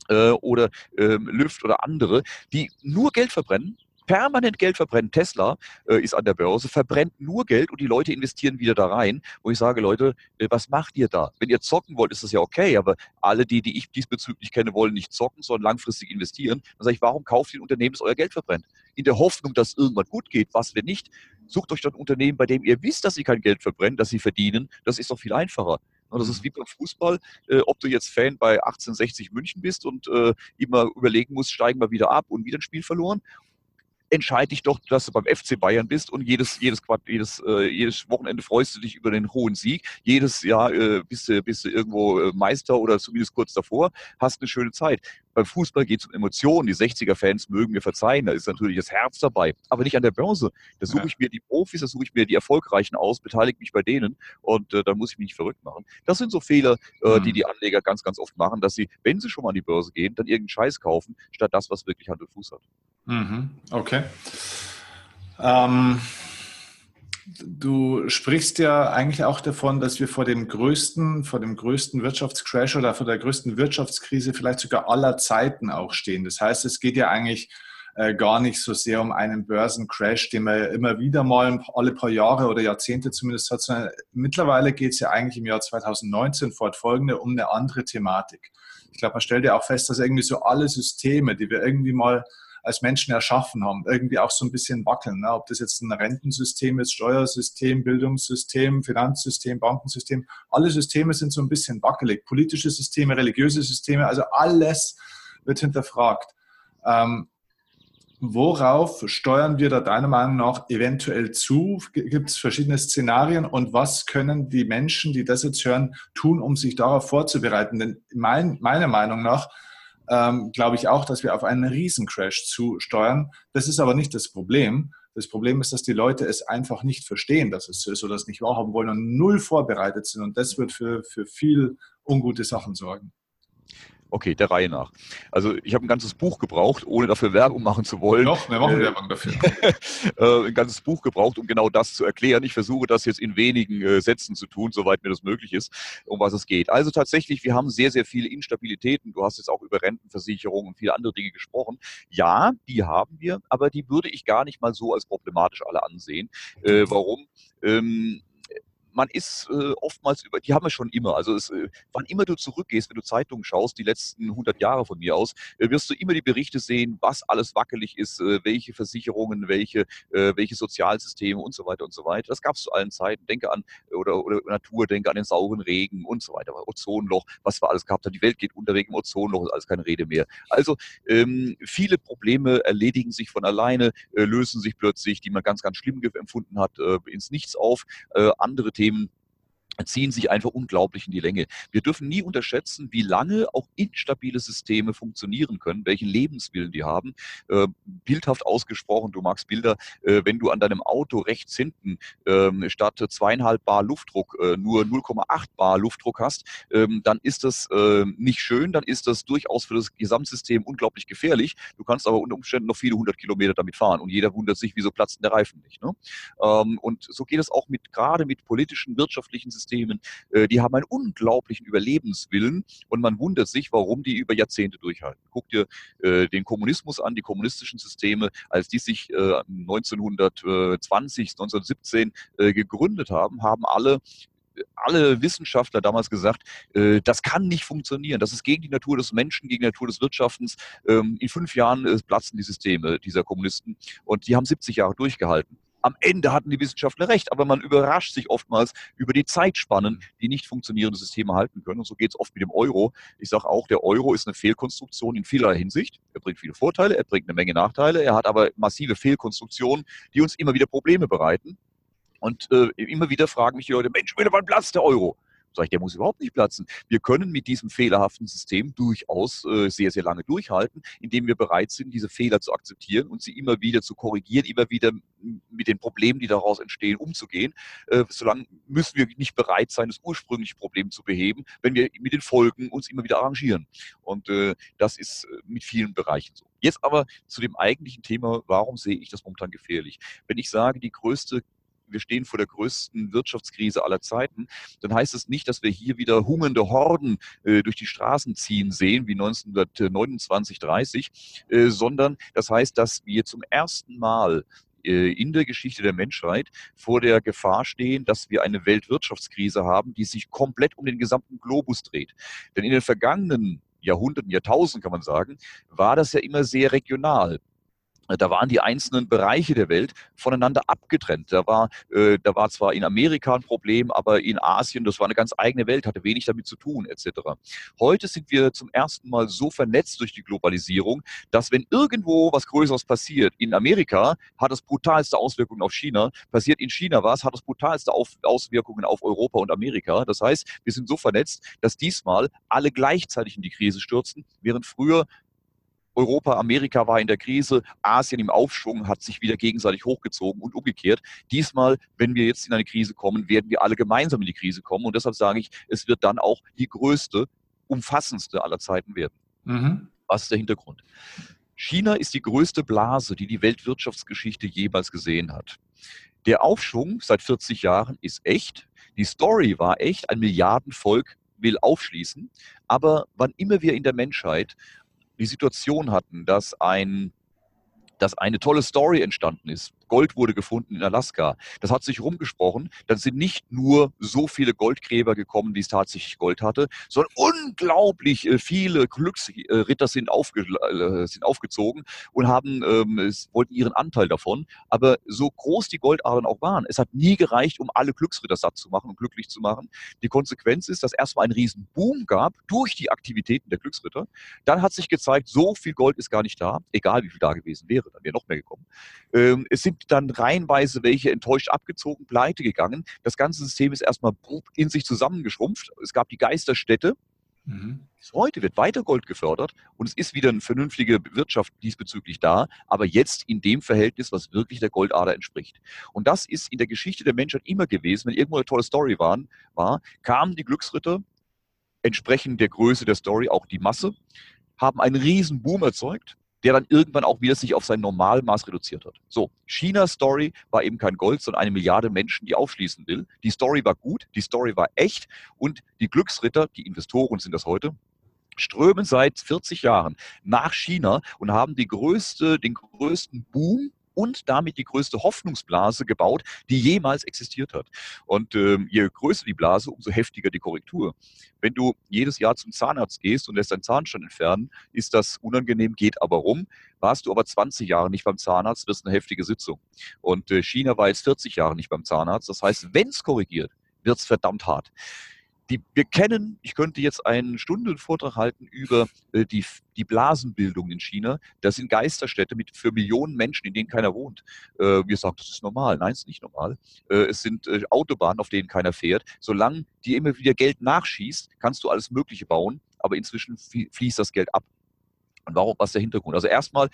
äh, oder ähm, Lyft oder andere, die nur Geld verbrennen, permanent Geld verbrennen. Tesla äh, ist an der Börse, verbrennt nur Geld und die Leute investieren wieder da rein, wo ich sage, Leute, äh, was macht ihr da? Wenn ihr zocken wollt, ist das ja okay, aber alle die, die ich diesbezüglich kenne, wollen nicht zocken, sondern langfristig investieren. Dann sage ich, warum kauft ihr ein Unternehmen, das euer Geld verbrennt? In der Hoffnung, dass irgendwann gut geht. Was, wenn nicht? Sucht euch doch ein Unternehmen, bei dem ihr wisst, dass sie kein Geld verbrennen, dass sie verdienen. Das ist doch viel einfacher. Das ist wie beim Fußball, äh, ob du jetzt Fan bei 1860 München bist und äh, immer überlegen musst, steigen wir wieder ab und wieder ein Spiel verloren entscheide dich doch, dass du beim FC Bayern bist und jedes, jedes, jedes, äh, jedes Wochenende freust du dich über den hohen Sieg. Jedes Jahr äh, bist, du, bist du irgendwo äh, Meister oder zumindest kurz davor, hast eine schöne Zeit. Beim Fußball geht es um Emotionen. Die 60er-Fans mögen mir verzeihen, da ist natürlich das Herz dabei, aber nicht an der Börse. Da suche ich mir die Profis, da suche ich mir die Erfolgreichen aus, beteilige mich bei denen und äh, dann muss ich mich nicht verrückt machen. Das sind so Fehler, äh, die mhm. die Anleger ganz, ganz oft machen, dass sie, wenn sie schon mal an die Börse gehen, dann irgendeinen Scheiß kaufen, statt das, was wirklich Hand und Fuß hat. Mhm. Okay. Ähm, du sprichst ja eigentlich auch davon, dass wir vor dem größten, vor dem größten Wirtschaftscrash oder vor der größten Wirtschaftskrise vielleicht sogar aller Zeiten auch stehen. Das heißt, es geht ja eigentlich äh, gar nicht so sehr um einen Börsencrash, den man ja immer wieder mal alle paar Jahre oder Jahrzehnte zumindest hat, sondern mittlerweile geht es ja eigentlich im Jahr 2019 fortfolgende um eine andere Thematik. Ich glaube, man stellt ja auch fest, dass irgendwie so alle Systeme, die wir irgendwie mal als Menschen erschaffen haben, irgendwie auch so ein bisschen wackeln. Ne? Ob das jetzt ein Rentensystem ist, Steuersystem, Bildungssystem, Finanzsystem, Bankensystem, alle Systeme sind so ein bisschen wackelig. Politische Systeme, religiöse Systeme, also alles wird hinterfragt. Ähm, Worauf steuern wir da deiner Meinung nach eventuell zu? Gibt es verschiedene Szenarien und was können die Menschen, die das jetzt hören, tun, um sich darauf vorzubereiten? Denn mein, meiner Meinung nach ähm, glaube ich auch, dass wir auf einen Riesencrash zusteuern. Das ist aber nicht das Problem. Das Problem ist, dass die Leute es einfach nicht verstehen, dass es so ist oder es nicht wahrhaben wollen und null vorbereitet sind. Und das wird für, für viel ungute Sachen sorgen. Okay, der Reihe nach. Also ich habe ein ganzes Buch gebraucht, ohne dafür Werbung machen zu wollen. Doch, wir machen äh, Werbung dafür. äh, ein ganzes Buch gebraucht, um genau das zu erklären. Ich versuche das jetzt in wenigen äh, Sätzen zu tun, soweit mir das möglich ist, um was es geht. Also tatsächlich, wir haben sehr, sehr viele Instabilitäten. Du hast jetzt auch über Rentenversicherung und viele andere Dinge gesprochen. Ja, die haben wir, aber die würde ich gar nicht mal so als problematisch alle ansehen. Warum? Ähm, man ist äh, oftmals über, die haben wir schon immer. Also es, äh, wann immer du zurückgehst, wenn du Zeitungen schaust, die letzten 100 Jahre von mir aus, äh, wirst du immer die Berichte sehen, was alles wackelig ist, äh, welche Versicherungen, welche, äh, welche Sozialsysteme und so weiter und so weiter. Das gab es zu allen Zeiten. Denke an oder, oder Natur, denke an den sauren Regen und so weiter. Ozonloch, was wir alles gehabt haben. Die Welt geht unter wegen Ozonloch, ist alles keine Rede mehr. Also ähm, viele Probleme erledigen sich von alleine, äh, lösen sich plötzlich, die man ganz, ganz schlimm empfunden hat, ins Nichts auf. andere Themen Themen ziehen sich einfach unglaublich in die Länge. Wir dürfen nie unterschätzen, wie lange auch instabile Systeme funktionieren können, welchen Lebenswillen die haben. Äh, bildhaft ausgesprochen, du magst Bilder, äh, wenn du an deinem Auto rechts hinten äh, statt zweieinhalb Bar Luftdruck äh, nur 0,8 Bar Luftdruck hast, ähm, dann ist das äh, nicht schön, dann ist das durchaus für das Gesamtsystem unglaublich gefährlich. Du kannst aber unter Umständen noch viele hundert Kilometer damit fahren und jeder wundert sich, wieso platzen der Reifen nicht. Ne? Ähm, und so geht es auch mit gerade mit politischen, wirtschaftlichen Systemen Systemen, äh, die haben einen unglaublichen Überlebenswillen und man wundert sich, warum die über Jahrzehnte durchhalten. Guck dir äh, den Kommunismus an, die kommunistischen Systeme, als die sich 1920, 1917 gegründet haben, haben alle alle Wissenschaftler damals gesagt, äh, das kann nicht funktionieren. Das ist gegen die Natur des Menschen, gegen die Natur des Wirtschaftens. Ähm, in fünf Jahren äh, platzen die Systeme dieser Kommunisten und die haben 70 Jahre durchgehalten am Ende hatten die Wissenschaftler recht, aber man überrascht sich oftmals über die Zeitspannen, die nicht funktionierende Systeme halten können. Und so geht es oft mit dem Euro. Ich sage auch, der Euro ist eine Fehlkonstruktion in vielerlei Hinsicht. Er bringt viele Vorteile, er bringt eine Menge Nachteile, er hat aber massive Fehlkonstruktionen, die uns immer wieder Probleme bereiten. Und äh, immer wieder fragen mich die Leute, Mensch, wann platzt der Euro? Sag ich, der muss überhaupt nicht platzen. Wir können mit diesem fehlerhaften System durchaus äh, sehr, sehr lange durchhalten, indem wir bereit sind, diese Fehler zu akzeptieren und sie immer wieder zu korrigieren, immer wieder mit den Problemen, die daraus entstehen, umzugehen. Äh, solange müssen wir nicht bereit sein, das ursprüngliche Problem zu beheben, wenn wir mit den Folgen uns immer wieder arrangieren. Und äh, das ist äh, mit vielen Bereichen so. Jetzt aber zu dem eigentlichen Thema, warum sehe ich das momentan gefährlich? Wenn ich sage, die größte wir stehen vor der größten Wirtschaftskrise aller Zeiten, dann heißt es nicht, dass wir hier wieder hungernde Horden äh, durch die Straßen ziehen sehen, wie 1929, 30, äh, sondern das heißt, dass wir zum ersten Mal äh, in der Geschichte der Menschheit vor der Gefahr stehen, dass wir eine Weltwirtschaftskrise haben, die sich komplett um den gesamten Globus dreht. Denn in den vergangenen Jahrhunderten, Jahrtausenden kann man sagen, war das ja immer sehr regional da waren die einzelnen Bereiche der Welt voneinander abgetrennt. Da war, äh, da war zwar in Amerika ein Problem, aber in Asien, das war eine ganz eigene Welt, hatte wenig damit zu tun, etc. Heute sind wir zum ersten Mal so vernetzt durch die Globalisierung, dass wenn irgendwo was Größeres passiert, in Amerika hat es brutalste Auswirkungen auf China, passiert in China was, hat es brutalste auf Auswirkungen auf Europa und Amerika. Das heißt, wir sind so vernetzt, dass diesmal alle gleichzeitig in die Krise stürzen, während früher Europa, Amerika war in der Krise, Asien im Aufschwung, hat sich wieder gegenseitig hochgezogen und umgekehrt. Diesmal, wenn wir jetzt in eine Krise kommen, werden wir alle gemeinsam in die Krise kommen. Und deshalb sage ich, es wird dann auch die größte, umfassendste aller Zeiten werden. Mhm. Was ist der Hintergrund? China ist die größte Blase, die die Weltwirtschaftsgeschichte jemals gesehen hat. Der Aufschwung seit 40 Jahren ist echt. Die Story war echt. Ein Milliardenvolk will aufschließen. Aber wann immer wir in der Menschheit die Situation hatten, dass ein dass eine tolle Story entstanden ist, Gold wurde gefunden in Alaska. Das hat sich rumgesprochen. Dann sind nicht nur so viele Goldgräber gekommen, wie es tatsächlich Gold hatte, sondern unglaublich äh, viele Glücksritter sind, aufge, äh, sind aufgezogen und haben, ähm, wollten ihren Anteil davon. Aber so groß die Goldadern auch waren, es hat nie gereicht, um alle Glücksritter satt zu machen und glücklich zu machen. Die Konsequenz ist, dass erstmal einen riesen Boom gab durch die Aktivitäten der Glücksritter. Dann hat sich gezeigt, so viel Gold ist gar nicht da, egal wie viel da gewesen wäre, dann wäre noch mehr gekommen. Ähm, es sind dann reihenweise welche enttäuscht abgezogen, pleite gegangen. Das ganze System ist erstmal in sich zusammengeschrumpft. Es gab die Geisterstädte. Mhm. Heute wird weiter Gold gefördert und es ist wieder eine vernünftige Wirtschaft diesbezüglich da, aber jetzt in dem Verhältnis, was wirklich der Goldader entspricht. Und das ist in der Geschichte der Menschheit immer gewesen. Wenn irgendwo eine tolle Story waren, war, kamen die Glücksritter, entsprechend der Größe der Story auch die Masse, haben einen riesen Boom erzeugt der dann irgendwann auch wieder sich auf sein Normalmaß reduziert hat. So, Chinas Story war eben kein Gold, sondern eine Milliarde Menschen, die aufschließen will. Die Story war gut, die Story war echt und die Glücksritter, die Investoren sind das heute, strömen seit 40 Jahren nach China und haben größte, den größten Boom und damit die größte Hoffnungsblase gebaut, die jemals existiert hat. Und ähm, je größer die Blase, umso heftiger die Korrektur. Wenn du jedes Jahr zum Zahnarzt gehst und lässt deinen Zahnstein entfernen, ist das unangenehm, geht aber rum. Warst du aber 20 Jahre nicht beim Zahnarzt, wird es eine heftige Sitzung. Und äh, China war jetzt 40 Jahre nicht beim Zahnarzt. Das heißt, wenn es korrigiert, wird es verdammt hart die, wir kennen, ich könnte jetzt einen Stundenvortrag halten über äh, die, die Blasenbildung in China. Das sind Geisterstädte mit, für Millionen Menschen, in denen keiner wohnt. Äh, wir sagen, das ist normal. Nein, es ist nicht normal. Äh, es sind äh, Autobahnen, auf denen keiner fährt. Solange dir immer wieder Geld nachschießt, kannst du alles Mögliche bauen, aber inzwischen fließt das Geld ab. Und warum, was ist der Hintergrund? Also erstmal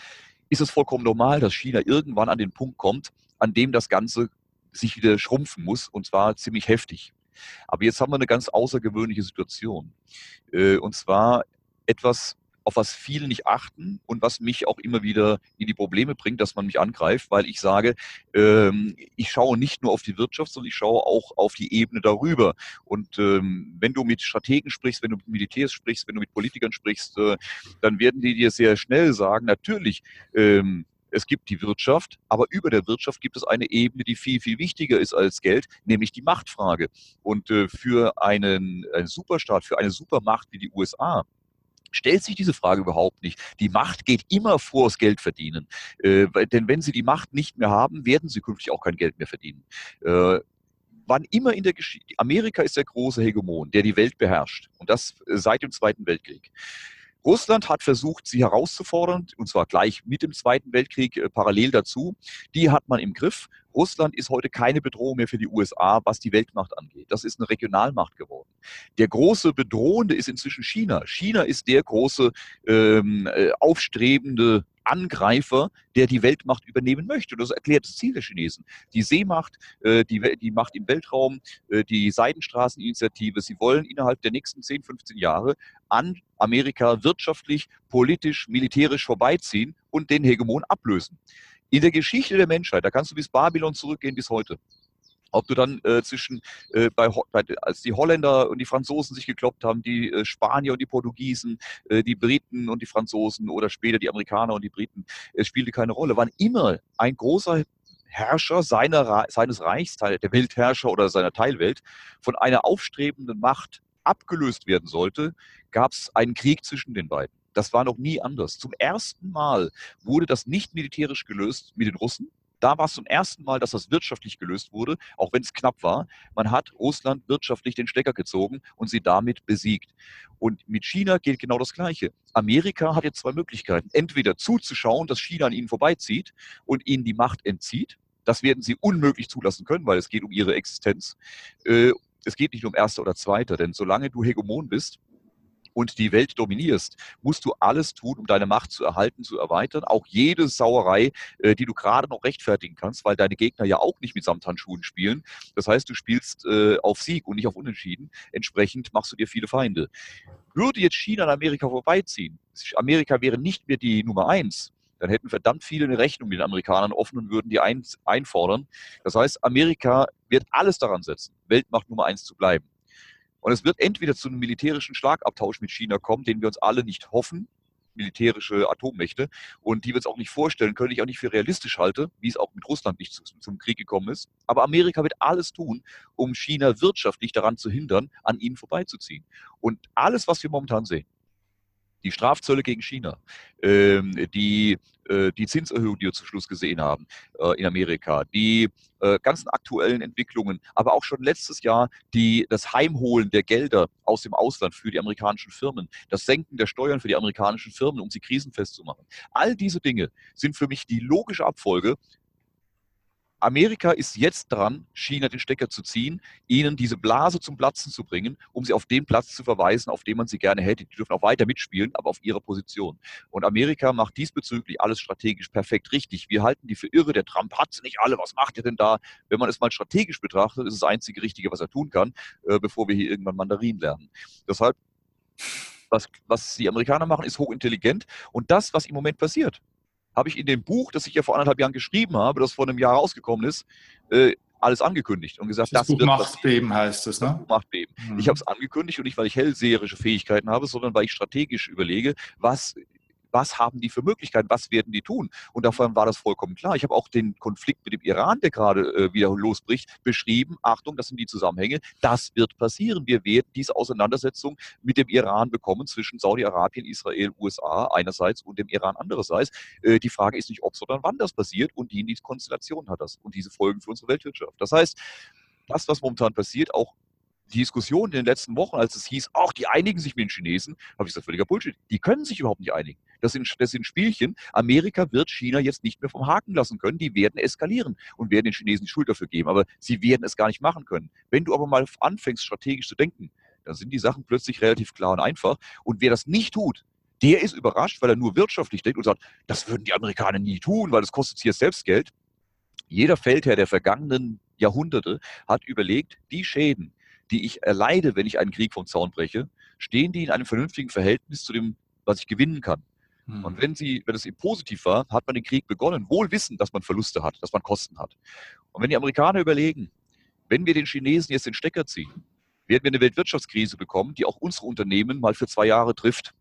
ist es vollkommen normal, dass China irgendwann an den Punkt kommt, an dem das Ganze sich wieder schrumpfen muss, und zwar ziemlich heftig. Aber jetzt haben wir eine ganz außergewöhnliche Situation. Äh, und zwar etwas, auf was viele nicht achten und was mich auch immer wieder in die Probleme bringt, dass man mich angreift, weil ich sage, ähm, ich schaue nicht nur auf die Wirtschaft, sondern ich schaue auch auf die Ebene darüber. Und ähm, wenn du mit Strategen sprichst, wenn du mit Militärs sprichst, wenn du mit Politikern sprichst, äh, dann werden die dir sehr schnell sagen, natürlich, ähm, es gibt die Wirtschaft, aber über der Wirtschaft gibt es eine Ebene, die viel, viel wichtiger ist als Geld, nämlich die Machtfrage. Und äh, für einen, einen Superstaat, für eine Supermacht wie die USA, stellt sich diese Frage überhaupt nicht. Die Macht geht immer vor das Geld verdienen. Äh, denn wenn sie die Macht nicht mehr haben, werden sie künftig auch kein Geld mehr verdienen. Äh, wann immer in der Geschichte, Amerika ist der große Hegemon, der die Welt beherrscht. Und das äh, seit dem Zweiten Weltkrieg. Russland hat versucht, sie herauszufordern, und zwar gleich mit dem Zweiten Weltkrieg äh, parallel dazu. Die hat man im Griff. Russland ist heute keine Bedrohung mehr für die USA, was die Weltmacht angeht. Das ist eine Regionalmacht geworden. Der große Bedrohende ist inzwischen China. China ist der große ähm, äh, aufstrebende Angreifer, der die Weltmacht übernehmen möchte. Das erklärt das Ziel der Chinesen. Die Seemacht, äh, die, die Macht im Weltraum, äh, die Seidenstraßeninitiative. Sie wollen innerhalb der nächsten 10, 15 Jahre an Amerika wirtschaftlich, politisch, militärisch vorbeiziehen und den Hegemon ablösen. In der Geschichte der Menschheit, da kannst du bis Babylon zurückgehen bis heute. Ob du dann äh, zwischen, äh, bei, bei, als die Holländer und die Franzosen sich gekloppt haben, die äh, Spanier und die Portugiesen, äh, die Briten und die Franzosen oder später die Amerikaner und die Briten, es spielte keine Rolle, waren immer ein großer Herrscher seiner, seines Reichs, der Weltherrscher oder seiner Teilwelt, von einer aufstrebenden Macht abgelöst werden sollte, gab es einen Krieg zwischen den beiden. Das war noch nie anders. Zum ersten Mal wurde das nicht militärisch gelöst mit den Russen, da war es zum ersten Mal, dass das wirtschaftlich gelöst wurde, auch wenn es knapp war. Man hat Russland wirtschaftlich den Stecker gezogen und sie damit besiegt. Und mit China gilt genau das Gleiche. Amerika hat jetzt zwei Möglichkeiten. Entweder zuzuschauen, dass China an ihnen vorbeizieht und ihnen die Macht entzieht. Das werden sie unmöglich zulassen können, weil es geht um ihre Existenz. Äh, es geht nicht um Erster oder Zweiter, denn solange du Hegemon bist, und die Welt dominierst, musst du alles tun, um deine Macht zu erhalten, zu erweitern. Auch jede Sauerei, äh, die du gerade noch rechtfertigen kannst, weil deine Gegner ja auch nicht mit Samthandschuhen spielen. Das heißt, du spielst äh, auf Sieg und nicht auf Unentschieden. Entsprechend machst du dir viele Feinde. Würde jetzt China an Amerika vorbeiziehen, Amerika wäre nicht mehr die Nummer eins, dann hätten verdammt viele eine Rechnung mit den Amerikanern offen und würden die ein, einfordern. Das heißt, Amerika wird alles daran setzen, Weltmacht Nummer eins zu bleiben. Und es wird entweder zu einem militärischen Schlagabtausch mit China kommen, den wir uns alle nicht hoffen, militärische Atommächte. Und die wird es auch nicht vorstellen können, ich auch nicht für realistisch halte, wie es auch mit Russland nicht zum Krieg gekommen ist. Aber Amerika wird alles tun, um China wirtschaftlich daran zu hindern, an ihnen vorbeizuziehen. Und alles, was wir momentan sehen, die Strafzölle gegen China, ähm, die, äh, die Zinserhöhung, die wir zum Schluss gesehen haben äh, in Amerika, die äh, ganzen aktuellen Entwicklungen, aber auch schon letztes Jahr die, das Heimholen der Gelder aus dem Ausland für die amerikanischen Firmen, das Senken der Steuern für die amerikanischen Firmen, um sie krisenfest zu machen. All diese Dinge sind für mich die logische Abfolge Amerika ist jetzt dran, China den Stecker zu ziehen, ihnen diese Blase zum Platzen zu bringen, um sie auf den Platz zu verweisen, auf dem man sie gerne hätte. Die dürfen auch weiter mitspielen, aber auf ihrer Position. Und Amerika macht diesbezüglich alles strategisch perfekt richtig. Wir halten die für irre. Der Trump hat sie nicht alle. Was macht er denn da? Wenn man es mal strategisch betrachtet, ist es das einzige Richtige, was er tun kann, äh, bevor wir hier irgendwann Mandarin lernen. Deshalb, was, was die Amerikaner machen, ist hochintelligent. Und das, was im Moment passiert, habe ich in dem Buch, das ich ja vor anderthalb Jahren geschrieben habe, das vor einem Jahr rausgekommen ist, äh, alles angekündigt und gesagt, das, das Buch wird Machtbeben heißt es, ne? Machtbeben. Mhm. Ich habe es angekündigt und nicht, weil ich hellseherische Fähigkeiten habe, sondern weil ich strategisch überlege, was was haben die für Möglichkeiten, was werden die tun? Und davon war das vollkommen klar. Ich habe auch den Konflikt mit dem Iran, der gerade äh, wieder losbricht, beschrieben. Achtung, das sind die Zusammenhänge. Das wird passieren. Wir werden diese Auseinandersetzung mit dem Iran bekommen zwischen Saudi-Arabien, Israel, USA einerseits und dem Iran andererseits. Äh, die Frage ist nicht, ob, sondern wann das passiert und die, die Konstellation hat das und diese Folgen für unsere Weltwirtschaft. Das heißt, das, was momentan passiert, auch die Diskussion in den letzten Wochen, als es hieß, ach, die einigen sich mit den Chinesen, habe ich gesagt, völliger Bullshit. Die können sich überhaupt nicht einigen. Das sind, das sind Spielchen. Amerika wird China jetzt nicht mehr vom Haken lassen können. Die werden eskalieren und werden den Chinesen die Schuld dafür geben. Aber sie werden es gar nicht machen können. Wenn du aber mal anfängst, strategisch zu denken, dann sind die Sachen plötzlich relativ klar und einfach. Und wer das nicht tut, der ist überrascht, weil er nur wirtschaftlich denkt und sagt, das würden die Amerikaner nie tun, weil das kostet jetzt selbst Geld. Jeder Feldherr der vergangenen Jahrhunderte hat überlegt, die Schäden, die ich erleide, wenn ich einen Krieg vom Zaun breche, stehen die in einem vernünftigen Verhältnis zu dem, was ich gewinnen kann. Mhm. Und wenn sie, wenn es eben positiv war, hat man den Krieg begonnen, wohl wissend, dass man Verluste hat, dass man Kosten hat. Und wenn die Amerikaner überlegen, wenn wir den Chinesen jetzt den Stecker ziehen, werden wir eine Weltwirtschaftskrise bekommen, die auch unsere Unternehmen mal für zwei Jahre trifft.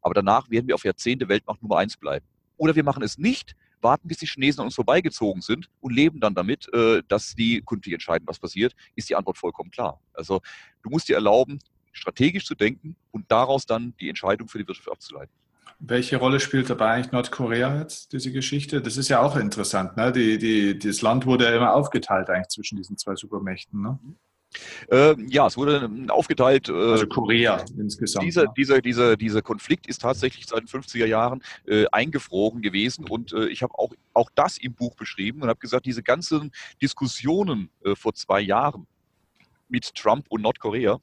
Aber danach werden wir auf Jahrzehnte Weltmacht Nummer eins bleiben. Oder wir machen es nicht, warten, bis die Chinesen an uns vorbeigezogen sind und leben dann damit, äh, dass die künftig entscheiden, was passiert, ist die Antwort vollkommen klar. Also du musst dir erlauben, strategisch zu denken und daraus dann die Entscheidung für die Wirtschaft abzuleiten. Welche Rolle spielt dabei eigentlich Nordkorea jetzt, diese Geschichte? Das ist ja auch interessant. Ne? Die, die, das Land wurde ja immer aufgeteilt eigentlich zwischen diesen zwei Supermächten. Ne? Äh, ja, es wurde aufgeteilt. Äh, also Korea insgesamt. Dieser, dieser, dieser, dieser Konflikt ist tatsächlich seit den 50er Jahren äh, eingefroren gewesen und äh, ich habe auch, auch das im Buch beschrieben und habe gesagt, diese ganzen Diskussionen äh, vor zwei Jahren mit Trump und Nordkorea,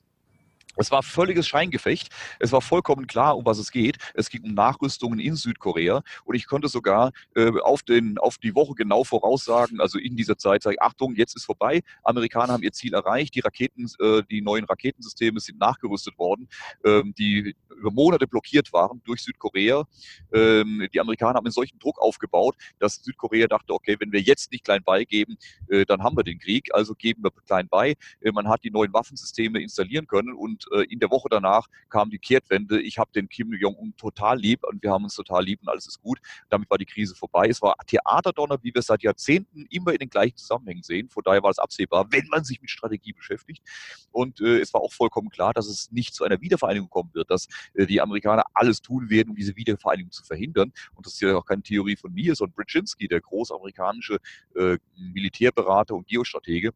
es war völliges Scheingefecht. Es war vollkommen klar, um was es geht. Es ging um Nachrüstungen in Südkorea und ich konnte sogar äh, auf, den, auf die Woche genau voraussagen, also in dieser Zeit sage ich, Achtung, jetzt ist vorbei. Amerikaner haben ihr Ziel erreicht. Die Raketen, äh, die neuen Raketensysteme sind nachgerüstet worden, ähm, die über Monate blockiert waren durch Südkorea. Ähm, die Amerikaner haben einen solchen Druck aufgebaut, dass Südkorea dachte, okay, wenn wir jetzt nicht klein beigeben, äh, dann haben wir den Krieg. Also geben wir klein bei. Äh, man hat die neuen Waffensysteme installieren können und äh, in der Woche danach kam die Kehrtwende. Ich habe den Kim Jong-un total lieb und wir haben uns total lieb und alles ist gut. Damit war die Krise vorbei. Es war Theaterdonner, wie wir es seit Jahrzehnten immer in den gleichen Zusammenhängen sehen. Von daher war es absehbar, wenn man sich mit Strategie beschäftigt. Und äh, es war auch vollkommen klar, dass es nicht zu einer Wiedervereinigung kommen wird, dass äh, die Amerikaner alles tun werden, um diese Wiedervereinigung zu verhindern. Und das ist ja auch keine Theorie von mir, sondern Brzezinski, der großamerikanische äh, Militärberater und Geostratege,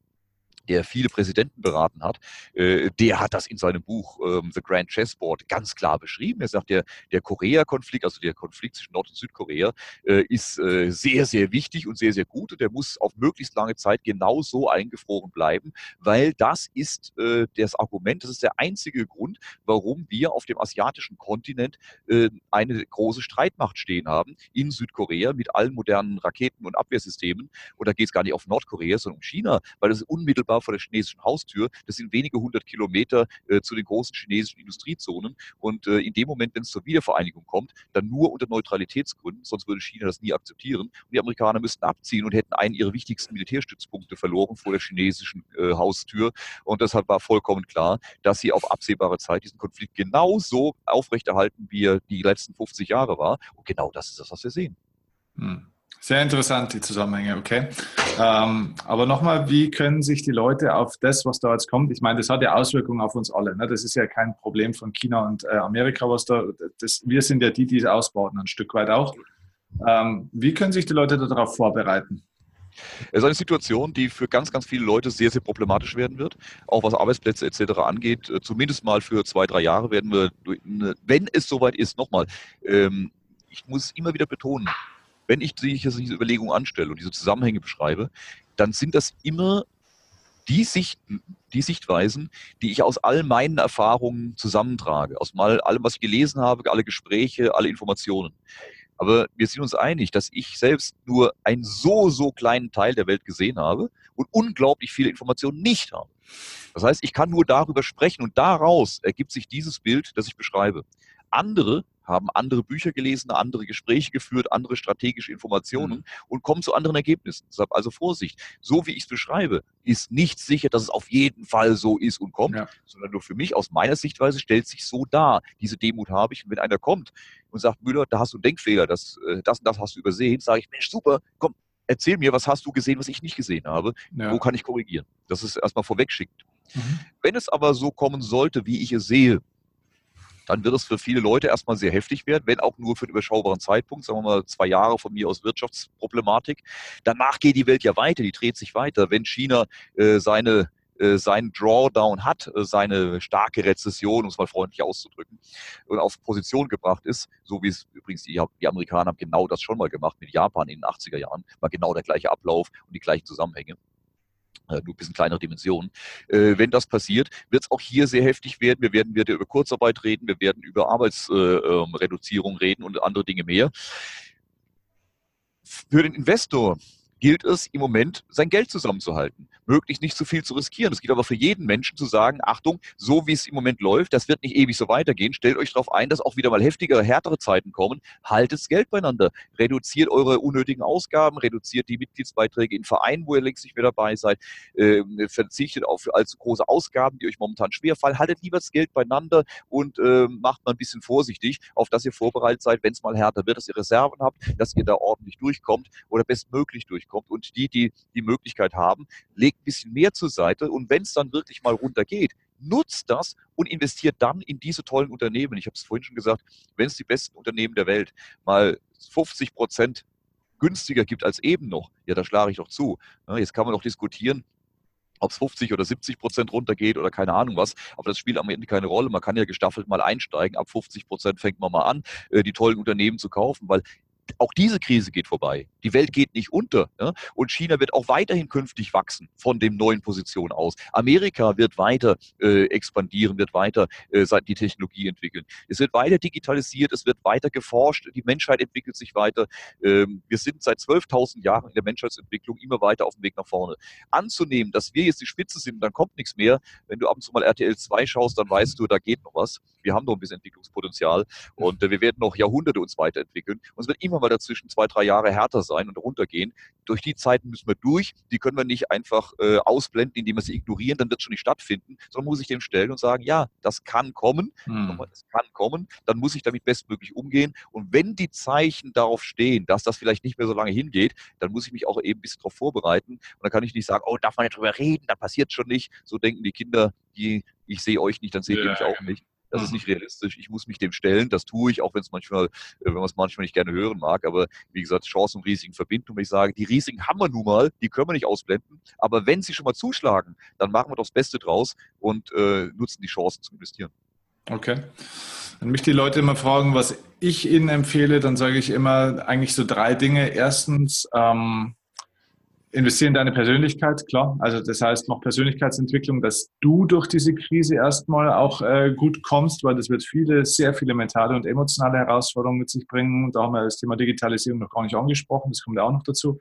der viele Präsidenten beraten hat, äh, der hat das in seinem Buch ähm, The Grand Chessboard ganz klar beschrieben. Er sagt, der, der Korea-Konflikt, also der Konflikt zwischen Nord- und Südkorea, äh, ist äh, sehr, sehr wichtig und sehr, sehr gut und der muss auf möglichst lange Zeit genau so eingefroren bleiben, weil das ist äh, das Argument, das ist der einzige Grund, warum wir auf dem asiatischen Kontinent äh, eine große Streitmacht stehen haben in Südkorea mit allen modernen Raketen und Abwehrsystemen. Und da geht es gar nicht auf Nordkorea, sondern um China, weil es unmittelbar unmittelbar vor der chinesischen Haustür. Das sind wenige hundert Kilometer äh, zu den großen chinesischen Industriezonen. Und äh, in dem Moment, wenn es zur Wiedervereinigung kommt, dann nur unter Neutralitätsgründen, sonst würde China das nie akzeptieren. Und die Amerikaner müssten abziehen und hätten einen ihrer wichtigsten Militärstützpunkte verloren vor der chinesischen äh, Haustür. Und deshalb war vollkommen klar, dass sie auf absehbare Zeit diesen Konflikt genauso aufrechterhalten, wie er die letzten 50 Jahre war. Und genau das ist das, was wir sehen. Hm. Sehr interessant, die Zusammenhänge, okay. Ähm, aber nochmal, wie können sich die Leute auf das, was da jetzt kommt, ich meine, das hat ja Auswirkungen auf uns alle. Ne? Das ist ja kein Problem von China und äh, Amerika, was da, das, wir sind ja die, die es ausbauten, ein Stück weit auch. Ähm, wie können sich die Leute darauf vorbereiten? Es ist eine Situation, die für ganz, ganz viele Leute sehr, sehr problematisch werden wird. Auch was Arbeitsplätze etc. angeht. Äh, zumindest mal für zwei, drei Jahre werden wir, wenn es soweit ist, nochmal, ähm, ich muss immer wieder betonen, wenn ich diese Überlegung anstelle und diese Zusammenhänge beschreibe, dann sind das immer die, Sichten, die Sichtweisen, die ich aus all meinen Erfahrungen zusammentrage, aus mal allem, was ich gelesen habe, alle Gespräche, alle Informationen. Aber wir sind uns einig, dass ich selbst nur einen so, so kleinen Teil der Welt gesehen habe und unglaublich viele Informationen nicht habe. Das heißt, ich kann nur darüber sprechen und daraus ergibt sich dieses Bild, das ich beschreibe. Andere haben andere Bücher gelesen, andere Gespräche geführt, andere strategische Informationen mhm. und kommen zu anderen Ergebnissen. Deshalb also Vorsicht. So wie ich es beschreibe, ist nicht sicher, dass es auf jeden Fall so ist und kommt, ja. sondern nur für mich aus meiner Sichtweise stellt sich so dar. Diese Demut habe ich. Und wenn einer kommt und sagt, Müller, da hast du einen Denkfehler, das, äh, das und das hast du übersehen, sage ich, Mensch, super, komm, erzähl mir, was hast du gesehen, was ich nicht gesehen habe? Ja. Wo kann ich korrigieren? Das ist erstmal vorwegschickt. Mhm. Wenn es aber so kommen sollte, wie ich es sehe, dann wird es für viele Leute erstmal sehr heftig werden, wenn auch nur für einen überschaubaren Zeitpunkt, sagen wir mal zwei Jahre von mir aus Wirtschaftsproblematik. Danach geht die Welt ja weiter, die dreht sich weiter. Wenn China äh, seine äh, seinen Drawdown hat, äh, seine starke Rezession, um es mal freundlich auszudrücken, und auf Position gebracht ist, so wie es übrigens die, die Amerikaner haben genau das schon mal gemacht mit Japan in den 80er Jahren, war genau der gleiche Ablauf und die gleichen Zusammenhänge nur ein bisschen kleinere Dimensionen. Äh, wenn das passiert, wird es auch hier sehr heftig werden. Wir werden wieder über Kurzarbeit reden, wir werden über Arbeitsreduzierung äh, ähm, reden und andere Dinge mehr. Für den Investor gilt es im Moment, sein Geld zusammenzuhalten möglichst nicht zu viel zu riskieren. Es geht aber für jeden Menschen zu sagen, Achtung, so wie es im Moment läuft, das wird nicht ewig so weitergehen. Stellt euch darauf ein, dass auch wieder mal heftigere, härtere Zeiten kommen. Haltet das Geld beieinander. Reduziert eure unnötigen Ausgaben, reduziert die Mitgliedsbeiträge in Vereinen, wo ihr längst nicht mehr dabei seid. Äh, verzichtet auf allzu große Ausgaben, die euch momentan schwerfallen. Haltet lieber das Geld beieinander und äh, macht mal ein bisschen vorsichtig, auf dass ihr vorbereitet seid, wenn es mal härter wird, dass ihr Reserven habt, dass ihr da ordentlich durchkommt oder bestmöglich durchkommt. Und die, die die Möglichkeit haben, legt legt ein bisschen mehr zur Seite und wenn es dann wirklich mal runtergeht, nutzt das und investiert dann in diese tollen Unternehmen. Ich habe es vorhin schon gesagt, wenn es die besten Unternehmen der Welt mal 50 Prozent günstiger gibt als eben noch, ja, da schlage ich doch zu. Jetzt kann man doch diskutieren, ob es 50 oder 70 Prozent runtergeht oder keine Ahnung was. Aber das spielt am Ende keine Rolle. Man kann ja gestaffelt mal einsteigen. Ab 50 Prozent fängt man mal an, äh, die tollen Unternehmen zu kaufen, weil auch diese Krise geht vorbei. Die Welt geht nicht unter. Ja? Und China wird auch weiterhin künftig wachsen von dem neuen Position aus. Amerika wird weiter äh, expandieren, wird weiter äh, die Technologie entwickeln. Es wird weiter digitalisiert, es wird weiter geforscht, die Menschheit entwickelt sich weiter. Ähm, wir sind seit 12.000 Jahren in der Menschheitsentwicklung immer weiter auf dem Weg nach vorne. Anzunehmen, dass wir jetzt die Spitze sind, dann kommt nichts mehr. Wenn du ab und zu mal RTL 2 schaust, dann weißt du, da geht noch was. Wir haben noch ein bisschen Entwicklungspotenzial und äh, wir werden noch Jahrhunderte uns weiterentwickeln. Und es wird immer mal dazwischen zwei, drei Jahre härter sein und runtergehen. Durch die Zeiten müssen wir durch. Die können wir nicht einfach äh, ausblenden, indem wir sie ignorieren, dann wird es schon nicht stattfinden, sondern muss ich dem stellen und sagen, ja, das kann kommen, hm. das kann kommen, dann muss ich damit bestmöglich umgehen. Und wenn die Zeichen darauf stehen, dass das vielleicht nicht mehr so lange hingeht, dann muss ich mich auch eben ein bisschen darauf vorbereiten. Und dann kann ich nicht sagen, oh, darf man nicht drüber reden, da passiert schon nicht. So denken die Kinder, die, ich sehe euch nicht, dann seht ja, ihr mich auch nicht. Das ist mhm. nicht realistisch. Ich muss mich dem stellen. Das tue ich, auch wenn es manchmal, äh, wenn man es manchmal nicht gerne hören mag. Aber wie gesagt, Chancen und Risiken verbinden. Und ich sage, die Risiken haben wir nun mal, die können wir nicht ausblenden. Aber wenn sie schon mal zuschlagen, dann machen wir doch das Beste draus und äh, nutzen die Chancen zu investieren. Okay. Wenn mich die Leute immer fragen, was ich ihnen empfehle, dann sage ich immer eigentlich so drei Dinge. Erstens, ähm, investieren in deine Persönlichkeit, klar. Also das heißt, noch Persönlichkeitsentwicklung, dass du durch diese Krise erstmal auch äh, gut kommst, weil das wird viele, sehr viele mentale und emotionale Herausforderungen mit sich bringen. Und da haben wir das Thema Digitalisierung noch gar nicht angesprochen, das kommt ja auch noch dazu.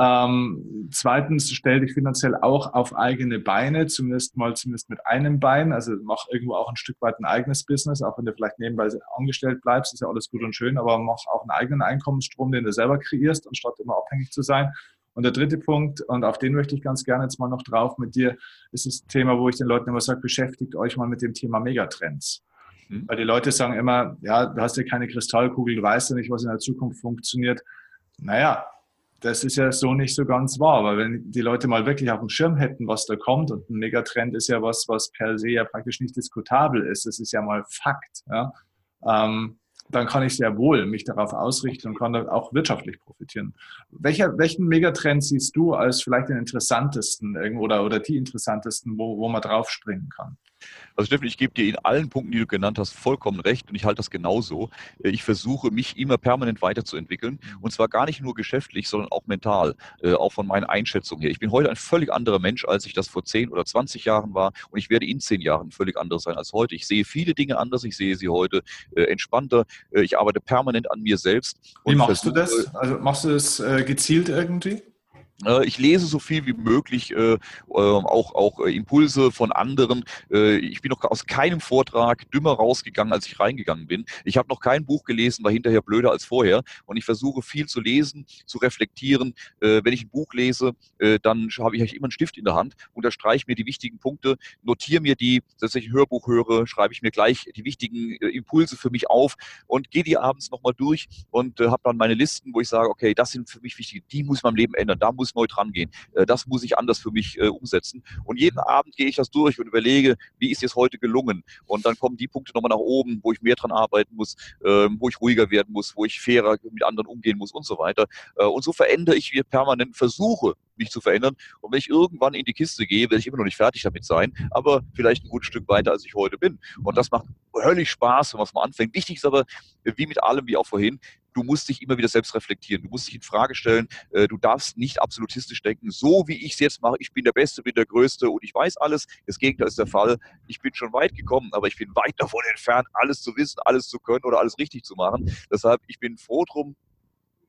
Ähm, zweitens, stell dich finanziell auch auf eigene Beine, zumindest mal zumindest mit einem Bein. Also mach irgendwo auch ein Stück weit ein eigenes Business, auch wenn du vielleicht nebenbei angestellt bleibst, ist ja alles gut und schön, aber mach auch einen eigenen Einkommensstrom, den du selber kreierst, anstatt immer abhängig zu sein. Und der dritte Punkt, und auf den möchte ich ganz gerne jetzt mal noch drauf mit dir, ist das Thema, wo ich den Leuten immer sage, beschäftigt euch mal mit dem Thema Megatrends. Mhm. Weil die Leute sagen immer, ja, du hast ja keine Kristallkugel, du weißt ja nicht, was in der Zukunft funktioniert. Naja, das ist ja so nicht so ganz wahr, weil wenn die Leute mal wirklich auf dem Schirm hätten, was da kommt, und ein Megatrend ist ja was, was per se ja praktisch nicht diskutabel ist, das ist ja mal Fakt, ja, ähm, dann kann ich sehr wohl mich darauf ausrichten und kann auch wirtschaftlich profitieren. Welcher, welchen Megatrend siehst du als vielleicht den interessantesten oder, oder die interessantesten, wo, wo man draufspringen kann? Also Steffen, ich gebe dir in allen Punkten, die du genannt hast, vollkommen recht und ich halte das genauso. Äh, ich versuche, mich immer permanent weiterzuentwickeln und zwar gar nicht nur geschäftlich, sondern auch mental, äh, auch von meinen Einschätzungen her. Ich bin heute ein völlig anderer Mensch, als ich das vor 10 oder 20 Jahren war und ich werde in 10 Jahren völlig anders sein als heute. Ich sehe viele Dinge anders, ich sehe sie heute äh, entspannter, ich arbeite permanent an mir selbst. Wie machst du das? Also machst du das gezielt irgendwie? Äh, ich lese so viel wie möglich, äh, ähm, auch, auch äh, Impulse von anderen. ich bin noch aus keinem Vortrag dümmer rausgegangen, als ich reingegangen bin. Ich habe noch kein Buch gelesen, war hinterher blöder als vorher. Und ich versuche viel zu lesen, zu reflektieren. wenn ich ein Buch lese, dann habe ich immer einen Stift in der Hand, unterstreiche mir die wichtigen Punkte, notiere mir die, dass ich ein Hörbuch höre, schreibe ich mir gleich die wichtigen Impulse für mich auf und gehe die abends nochmal durch und habe dann meine Listen, wo ich sage, okay, das sind für mich wichtige, die muss ich meinem Leben ändern, da muss muss neu dran gehen. Äh, das muss ich anders für mich äh, umsetzen. Und jeden Abend gehe ich das durch und überlege, wie ist es heute gelungen? Und dann kommen die Punkte nochmal nach oben, wo ich mehr dran arbeiten muss, ähm, wo ich ruhiger werden muss, wo ich fairer mit anderen umgehen muss und so weiter. Äh, und so verändere ich mir permanent, versuche mich zu verändern. Und wenn ich irgendwann in die Kiste gehe, werde ich immer noch nicht fertig damit sein, aber vielleicht ein gutes Stück weiter, als ich heute bin. Und das macht höllisch Spaß, wenn man es mal anfängt. Wichtig ist aber, wie mit allem, wie auch vorhin, du musst dich immer wieder selbst reflektieren. Du musst dich in Frage stellen. Äh, du darfst nicht absolutistisch denken, so wie ich es jetzt mache, ich bin der Beste, bin der Größte und ich weiß alles. Das Gegenteil ist der Fall. Ich bin schon weit gekommen, aber ich bin weit davon entfernt, alles zu wissen, alles zu können oder alles richtig zu machen. Deshalb, ich bin froh drum,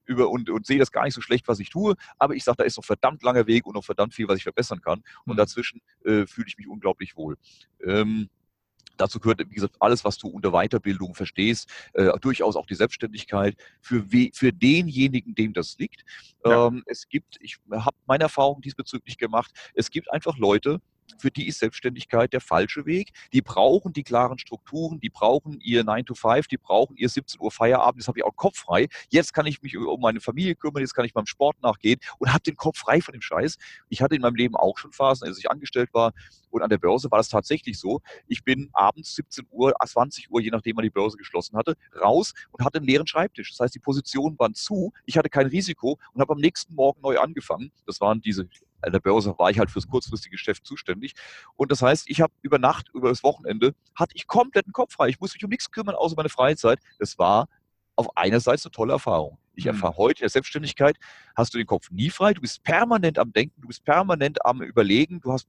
über und, und sehe das gar nicht so schlecht, was ich tue. Aber ich sage, da ist noch verdammt langer Weg und noch verdammt viel, was ich verbessern kann. Und mhm. dazwischen äh, fühle ich mich unglaublich wohl. Ähm, Dazu gehört, wie gesagt, alles, was du unter Weiterbildung verstehst, äh, durchaus auch die Selbstständigkeit für, we für denjenigen, dem das liegt. Ja. Ähm, es gibt, ich habe meine Erfahrung diesbezüglich gemacht, es gibt einfach Leute, für die ist Selbstständigkeit der falsche Weg. Die brauchen die klaren Strukturen, die brauchen ihr 9 to 5, die brauchen ihr 17 Uhr Feierabend, jetzt habe ich auch Kopf frei. Jetzt kann ich mich um meine Familie kümmern, jetzt kann ich meinem Sport nachgehen und habe den Kopf frei von dem Scheiß. Ich hatte in meinem Leben auch schon Phasen, als ich angestellt war und an der Börse war das tatsächlich so. Ich bin abends 17 Uhr, 20 Uhr, je nachdem wann die Börse geschlossen hatte, raus und hatte einen leeren Schreibtisch. Das heißt, die Positionen waren zu, ich hatte kein Risiko und habe am nächsten Morgen neu angefangen. Das waren diese an der Börse war ich halt fürs kurzfristige Geschäft zuständig. Und das heißt, ich habe über Nacht, über das Wochenende, hatte ich komplett einen Kopf frei. Ich musste mich um nichts kümmern, außer meine Freizeit. Das war auf einerseits eine tolle Erfahrung. Ich mhm. erfahre heute in der Selbstständigkeit, hast du den Kopf nie frei, du bist permanent am Denken, du bist permanent am Überlegen, du hast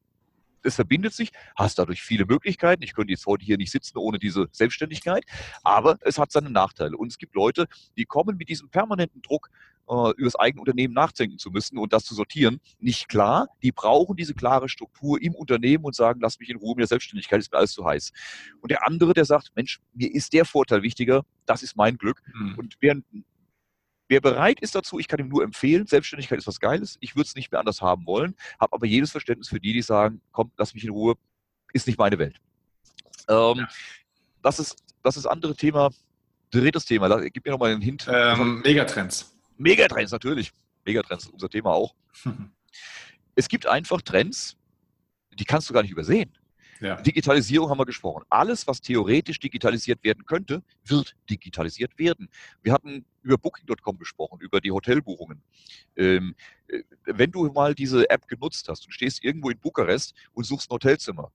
es verbindet sich, hast dadurch viele Möglichkeiten. Ich könnte jetzt heute hier nicht sitzen ohne diese Selbstständigkeit, aber es hat seine Nachteile. Und es gibt Leute, die kommen mit diesem permanenten Druck, äh, über das eigene Unternehmen nachdenken zu müssen und das zu sortieren, nicht klar. Die brauchen diese klare Struktur im Unternehmen und sagen, lass mich in Ruhe mit der Selbstständigkeit, ist mir alles zu heiß. Und der andere, der sagt, Mensch, mir ist der Vorteil wichtiger, das ist mein Glück. Mhm. Und während Wer bereit ist dazu, ich kann ihm nur empfehlen, Selbstständigkeit ist was Geiles, ich würde es nicht mehr anders haben wollen, habe aber jedes Verständnis für die, die sagen, komm, lass mich in Ruhe, ist nicht meine Welt. Ähm, ja. das, ist, das ist andere Thema, drittes Thema, gib mir nochmal einen Hint. Ähm, Megatrends. Megatrends, natürlich. Megatrends ist unser Thema auch. es gibt einfach Trends, die kannst du gar nicht übersehen. Ja. Digitalisierung haben wir gesprochen. Alles, was theoretisch digitalisiert werden könnte, wird digitalisiert werden. Wir hatten über Booking.com gesprochen, über die Hotelbuchungen. Ähm, äh, wenn du mal diese App genutzt hast und stehst irgendwo in Bukarest und suchst ein Hotelzimmer,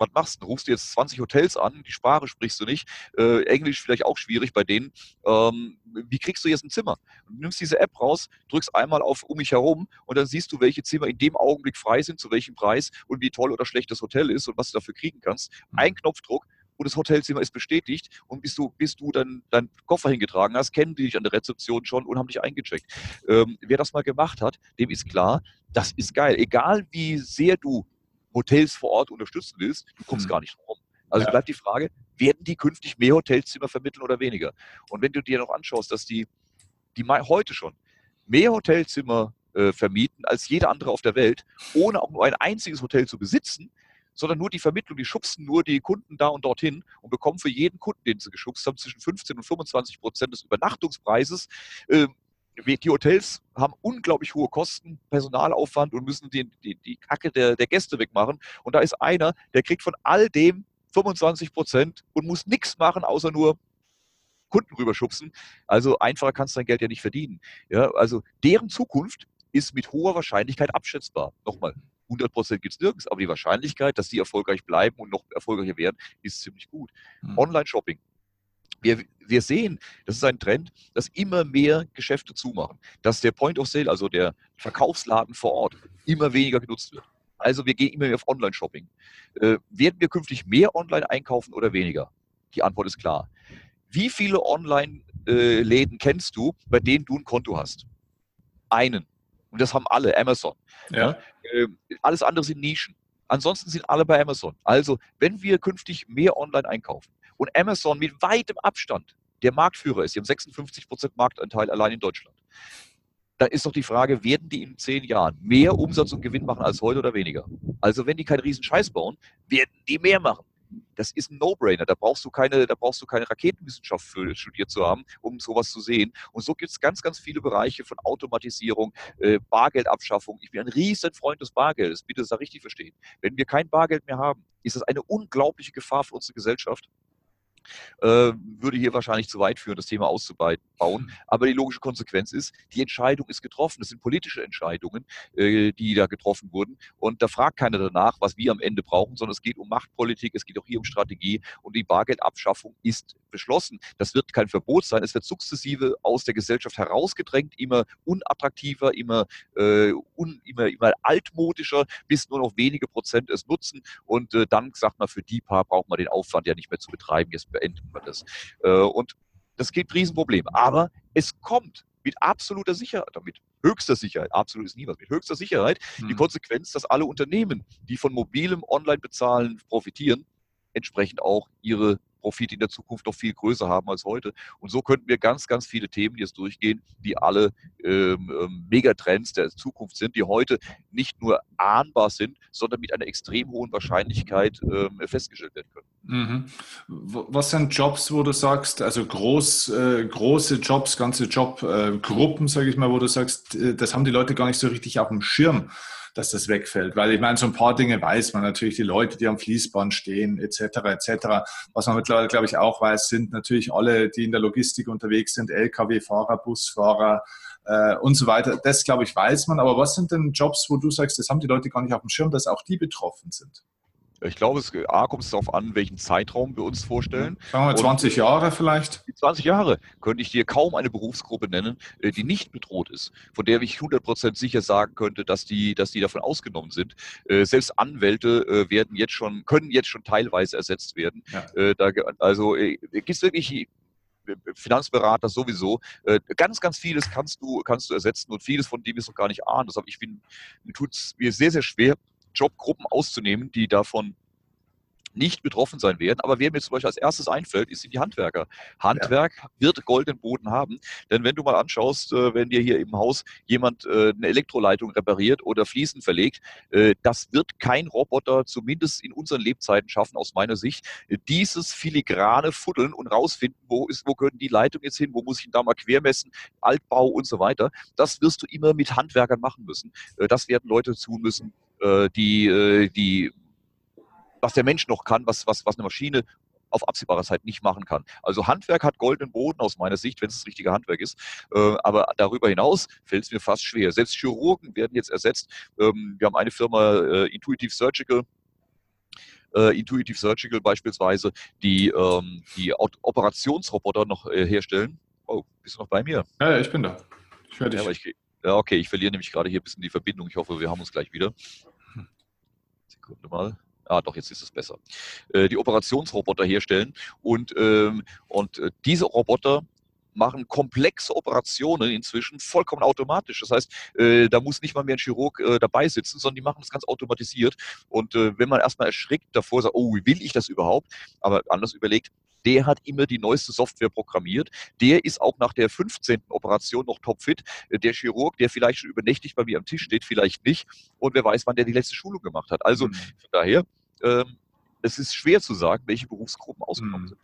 was machst du? Rufst du jetzt 20 Hotels an, die Sprache sprichst du nicht, äh, Englisch vielleicht auch schwierig bei denen. Ähm, wie kriegst du jetzt ein Zimmer? Du nimmst diese App raus, drückst einmal auf um mich herum und dann siehst du, welche Zimmer in dem Augenblick frei sind, zu welchem Preis und wie toll oder schlecht das Hotel ist und was du dafür kriegen kannst. Ein mhm. Knopfdruck und das Hotelzimmer ist bestätigt und bis du, bis du dann deinen Koffer hingetragen hast, kennen die dich an der Rezeption schon und haben dich eingecheckt. Ähm, wer das mal gemacht hat, dem ist klar, das ist geil. Egal wie sehr du Hotels vor Ort unterstützen willst, du kommst mhm. gar nicht rum. Also ja. bleibt die Frage, werden die künftig mehr Hotelzimmer vermitteln oder weniger? Und wenn du dir noch anschaust, dass die, die heute schon mehr Hotelzimmer äh, vermieten als jeder andere auf der Welt, ohne auch nur ein einziges Hotel zu besitzen, sondern nur die Vermittlung, die schubsen nur die Kunden da und dorthin und bekommen für jeden Kunden, den sie geschubst haben, zwischen 15 und 25 Prozent des Übernachtungspreises. Äh, die Hotels haben unglaublich hohe Kosten, Personalaufwand und müssen die, die, die Kacke der, der Gäste wegmachen. Und da ist einer, der kriegt von all dem 25 Prozent und muss nichts machen, außer nur Kunden rüberschubsen. Also einfacher kannst du dein Geld ja nicht verdienen. Ja, also deren Zukunft ist mit hoher Wahrscheinlichkeit abschätzbar. Nochmal, 100 Prozent gibt es nirgends, aber die Wahrscheinlichkeit, dass die erfolgreich bleiben und noch erfolgreicher werden, ist ziemlich gut. Mhm. Online-Shopping. Wir, wir sehen, das ist ein Trend, dass immer mehr Geschäfte zumachen, dass der Point of Sale, also der Verkaufsladen vor Ort, immer weniger genutzt wird. Also wir gehen immer mehr auf Online-Shopping. Äh, werden wir künftig mehr online einkaufen oder weniger? Die Antwort ist klar. Wie viele Online-Läden kennst du, bei denen du ein Konto hast? Einen. Und das haben alle, Amazon. Ja. Äh, alles andere sind Nischen. Ansonsten sind alle bei Amazon. Also, wenn wir künftig mehr online einkaufen und Amazon mit weitem Abstand der Marktführer ist, die haben 56 Prozent Marktanteil allein in Deutschland, dann ist doch die Frage, werden die in zehn Jahren mehr Umsatz und Gewinn machen als heute oder weniger? Also wenn die keinen riesen Scheiß bauen, werden die mehr machen. Das ist ein No-Brainer. Da brauchst du keine, da brauchst du keine Raketenwissenschaft für studiert zu haben, um sowas zu sehen. Und so gibt es ganz, ganz viele Bereiche von Automatisierung, äh, Bargeldabschaffung. Ich bin ein riesen Freund des Bargeldes. Bitte das da richtig verstehen. Wenn wir kein Bargeld mehr haben, ist das eine unglaubliche Gefahr für unsere Gesellschaft äh, würde hier wahrscheinlich zu weit führen, das Thema auszubauen. Mhm. Aber die logische Konsequenz ist, die Entscheidung ist getroffen. Das sind politische Entscheidungen, äh, die da getroffen wurden. Und da fragt keiner danach, was wir am Ende brauchen, sondern es geht um Machtpolitik, es geht auch hier um Strategie. Und die Bargeldabschaffung ist beschlossen. Das wird kein Verbot sein. Es wird sukzessive aus der Gesellschaft herausgedrängt, immer unattraktiver, immer, äh, un, immer, immer altmodischer, bis nur noch wenige Prozent es nutzen. Und äh, dann sagt man, für die paar braucht man den Aufwand ja nicht mehr zu betreiben. Jetzt beenden wir das. Äh, und das gibt Riesenprobleme. Aber es kommt mit absoluter Sicherheit, mit höchster Sicherheit, absolut ist niemand, mit höchster Sicherheit mhm. die Konsequenz, dass alle Unternehmen, die von mobilem Online-Bezahlen profitieren, entsprechend auch ihre Profit in der Zukunft noch viel größer haben als heute. Und so könnten wir ganz, ganz viele Themen jetzt durchgehen, die alle ähm, ähm, Megatrends der Zukunft sind, die heute nicht nur ahnbar sind, sondern mit einer extrem hohen Wahrscheinlichkeit ähm, festgestellt werden können. Mhm. Was sind Jobs, wo du sagst, also groß, äh, große Jobs, ganze Jobgruppen, äh, sage ich mal, wo du sagst, äh, das haben die Leute gar nicht so richtig auf dem Schirm dass das wegfällt. Weil ich meine, so ein paar Dinge weiß man natürlich, die Leute, die am Fließband stehen, etc., etc. Was man mittlerweile, glaube ich, auch weiß, sind natürlich alle, die in der Logistik unterwegs sind, Lkw-Fahrer, Busfahrer, äh, und so weiter. Das, glaube ich, weiß man. Aber was sind denn Jobs, wo du sagst, das haben die Leute gar nicht auf dem Schirm, dass auch die betroffen sind? Ich glaube, es A, kommt es darauf an, welchen Zeitraum wir uns vorstellen. Sagen wir 20 Und, Jahre vielleicht? 20 Jahre könnte ich dir kaum eine Berufsgruppe nennen, äh, die nicht bedroht ist, von der ich 100% sicher sagen könnte, dass die, dass die davon ausgenommen sind. Äh, selbst Anwälte äh, werden jetzt schon, können jetzt schon teilweise ersetzt werden. Ja. Da, also gibt es wirklich Finanzberater sowieso. Ganz, ganz vieles kannst du, kannst du ersetzen und vieles von dem ist noch gar nicht ahnen. Deshalb ich bin, mir tut es mir sehr, sehr schwer, Jobgruppen auszunehmen, die davon nicht betroffen sein werden. Aber wer mir zum Beispiel als erstes einfällt, ist die Handwerker. Handwerk ja. wird goldenen Boden haben, denn wenn du mal anschaust, äh, wenn dir hier im Haus jemand äh, eine Elektroleitung repariert oder Fliesen verlegt, äh, das wird kein Roboter, zumindest in unseren Lebzeiten schaffen, aus meiner Sicht. Dieses filigrane Fuddeln und rausfinden, wo ist, wo können die Leitungen jetzt hin, wo muss ich ihn da mal quermessen, Altbau und so weiter, das wirst du immer mit Handwerkern machen müssen. Das werden Leute tun müssen, die, äh, die, was der Mensch noch kann, was, was, was eine Maschine auf absehbare Zeit nicht machen kann. Also Handwerk hat goldenen Boden aus meiner Sicht, wenn es das richtige Handwerk ist. Äh, aber darüber hinaus fällt es mir fast schwer. Selbst Chirurgen werden jetzt ersetzt. Ähm, wir haben eine Firma, Intuitive Surgical, Intuitive Surgical beispielsweise, die ähm, die Operationsroboter noch herstellen. Oh, bist du noch bei mir? Ja, ja ich bin da. Ich höre dich. Ja, ich, ja, okay, ich verliere nämlich gerade hier ein bisschen die Verbindung. Ich hoffe, wir haben uns gleich wieder. Sekunde mal. ah doch, jetzt ist es besser, äh, die Operationsroboter herstellen. Und, ähm, und äh, diese Roboter machen komplexe Operationen inzwischen vollkommen automatisch. Das heißt, äh, da muss nicht mal mehr ein Chirurg äh, dabei sitzen, sondern die machen das ganz automatisiert. Und äh, wenn man erstmal erschrickt davor sagt, oh, will ich das überhaupt? Aber anders überlegt, der hat immer die neueste Software programmiert. Der ist auch nach der 15. Operation noch topfit. Äh, der Chirurg, der vielleicht schon übernächtig bei mir am Tisch steht, vielleicht nicht. Und wer weiß, wann der die letzte Schulung gemacht hat. Also mhm. von daher, ähm, es ist schwer zu sagen, welche Berufsgruppen ausgenommen mhm. sind.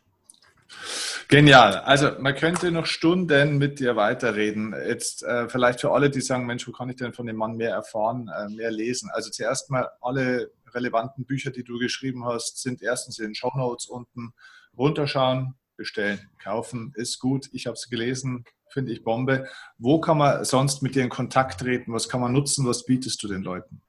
Genial. Also man könnte noch Stunden mit dir weiterreden. Jetzt äh, vielleicht für alle, die sagen, Mensch, wo kann ich denn von dem Mann mehr erfahren, äh, mehr lesen? Also zuerst mal alle relevanten Bücher, die du geschrieben hast, sind erstens in den Show Notes unten. Runterschauen, bestellen, kaufen, ist gut. Ich habe es gelesen, finde ich Bombe. Wo kann man sonst mit dir in Kontakt treten? Was kann man nutzen? Was bietest du den Leuten?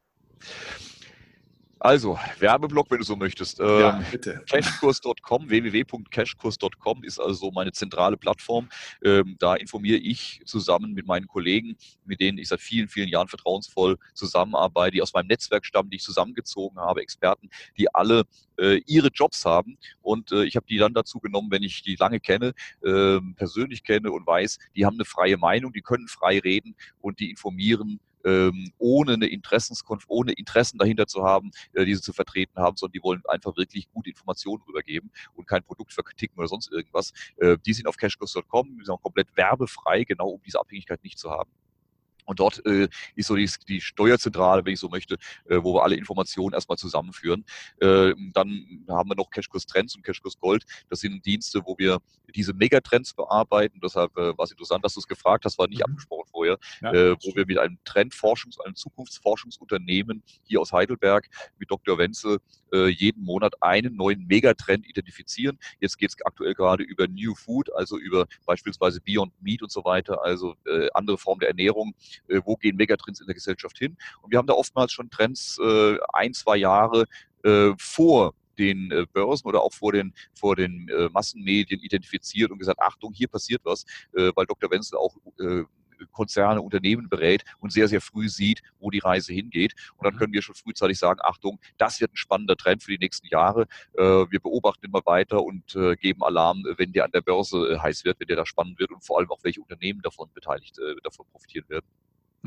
Also, Werbeblock, wenn du so möchtest. Ja, ähm, bitte. Cashkurs.com, www.cashkurs.com ist also meine zentrale Plattform. Ähm, da informiere ich zusammen mit meinen Kollegen, mit denen ich seit vielen, vielen Jahren vertrauensvoll zusammenarbeite, die aus meinem Netzwerk stammen, die ich zusammengezogen habe, Experten, die alle äh, ihre Jobs haben. Und äh, ich habe die dann dazu genommen, wenn ich die lange kenne, äh, persönlich kenne und weiß, die haben eine freie Meinung, die können frei reden und die informieren ähm, ohne eine Interessenskonf ohne Interessen dahinter zu haben, äh, diese zu vertreten haben, sondern die wollen einfach wirklich gute Informationen rübergeben und kein Produkt verkritiken oder sonst irgendwas. Äh, die sind auf cashkurs.com, die sind auch komplett werbefrei, genau um diese Abhängigkeit nicht zu haben. Und dort äh, ist so die, die, Steuerzentrale, wenn ich so möchte, äh, wo wir alle Informationen erstmal zusammenführen. Äh, dann haben wir noch Cashkurs Trends und Cashkurs Gold. Das sind Dienste, wo wir diese Megatrends bearbeiten. Deshalb äh, war es interessant, dass du es gefragt hast, war nicht mhm. abgesprochen vorher, ja, äh, wo wir mit einem Trendforschungs-, einem Zukunftsforschungsunternehmen hier aus Heidelberg mit Dr. Wenzel äh, jeden Monat einen neuen Megatrend identifizieren. Jetzt geht es aktuell gerade über New Food, also über beispielsweise Beyond Meat und so weiter, also äh, andere Formen der Ernährung äh, wo gehen Megatrends in der Gesellschaft hin. Und wir haben da oftmals schon Trends äh, ein, zwei Jahre äh, vor den äh, Börsen oder auch vor den, vor den äh, Massenmedien identifiziert und gesagt, Achtung, hier passiert was, äh, weil Dr. Wenzel auch äh, Konzerne, Unternehmen berät und sehr, sehr früh sieht, wo die Reise hingeht. Und dann mhm. können wir schon frühzeitig sagen, Achtung, das wird ein spannender Trend für die nächsten Jahre. Äh, wir beobachten immer weiter und äh, geben Alarm, wenn der an der Börse äh, heiß wird, wenn der da spannend wird und vor allem auch welche Unternehmen davon beteiligt, davon profitieren werden.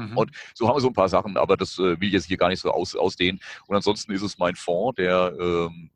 Mhm. Und so haben wir so ein paar Sachen, aber das will ich jetzt hier gar nicht so aus, ausdehnen. Und ansonsten ist es mein Fonds, der ähm,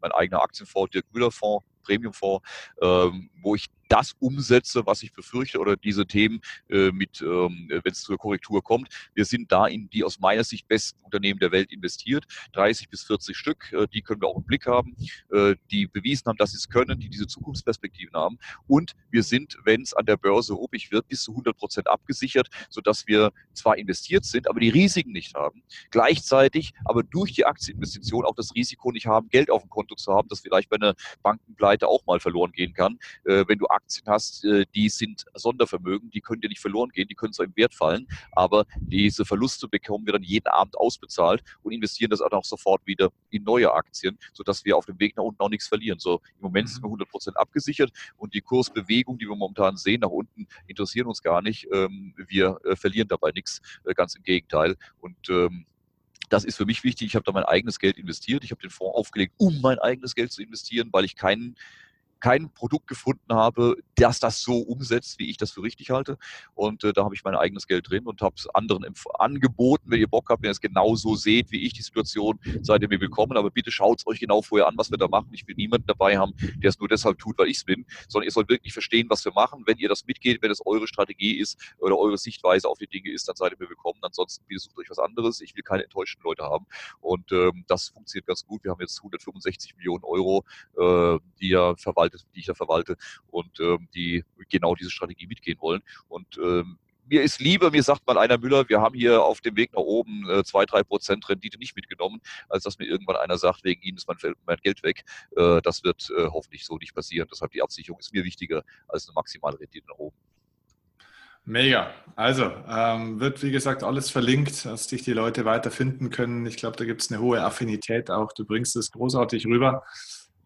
mein eigener Aktienfonds, der Müller Fonds, Premiumfonds, ähm, wo ich das umsetze, was ich befürchte oder diese Themen äh, mit, ähm, wenn es zur Korrektur kommt. Wir sind da in die aus meiner Sicht besten Unternehmen der Welt investiert, 30 bis 40 Stück, äh, die können wir auch im Blick haben, äh, die bewiesen haben, dass sie es können, die diese Zukunftsperspektiven haben. Und wir sind, wenn es an der Börse ruppig wird, bis zu 100 Prozent abgesichert, sodass wir zwar investiert sind, aber die Risiken nicht haben. Gleichzeitig aber durch die Aktieninvestition auch das Risiko nicht haben, Geld auf dem Konto zu haben, das vielleicht bei einer Bankenpleite auch mal verloren gehen kann. Äh, wenn du hast, äh, die sind Sondervermögen, die können dir nicht verloren gehen, die können zwar im Wert fallen, aber diese Verluste bekommen wir dann jeden Abend ausbezahlt und investieren das auch sofort wieder in neue Aktien, sodass wir auf dem Weg nach unten auch nichts verlieren. So im Moment sind wir 100 mhm. Prozent abgesichert und die Kursbewegung, die wir momentan sehen, nach unten interessieren uns gar nicht. Ähm, wir äh, verlieren dabei nichts, äh, ganz im Gegenteil. Und ähm, das ist für mich wichtig. Ich habe da mein eigenes Geld investiert. Ich habe den Fonds aufgelegt, um mein eigenes Geld zu investieren, weil ich keinen kein Produkt gefunden habe, das das so umsetzt, wie ich das für richtig halte. Und äh, da habe ich mein eigenes Geld drin und habe es anderen angeboten, wenn ihr Bock habt, wenn ihr es genauso seht wie ich die Situation, seid ihr mir willkommen. Aber bitte schaut es euch genau vorher an, was wir da machen. Ich will niemanden dabei haben, der es nur deshalb tut, weil ich es bin, sondern ihr sollt wirklich verstehen, was wir machen. Wenn ihr das mitgeht, wenn es eure Strategie ist oder eure Sichtweise auf die Dinge ist, dann seid ihr mir willkommen. Ansonsten bitte sucht euch was anderes. Ich will keine enttäuschten Leute haben. Und ähm, das funktioniert ganz gut. Wir haben jetzt 165 Millionen Euro, äh, die ja verwaltet verwaltet, die ich da verwalte und ähm, die genau diese Strategie mitgehen wollen. Und ähm, mir ist lieber, mir sagt mal einer Müller, wir haben hier auf dem Weg nach oben äh, zwei, drei Prozent Rendite nicht mitgenommen, als dass mir irgendwann einer sagt, wegen Ihnen ist mein, mein Geld weg. Äh, das wird äh, hoffentlich so nicht passieren. Deshalb die Absicherung ist mir wichtiger als eine maximale Rendite nach oben. Mega. Also ähm, wird wie gesagt alles verlinkt, dass dich die Leute weiterfinden können. Ich glaube, da gibt es eine hohe Affinität auch. Du bringst es großartig rüber.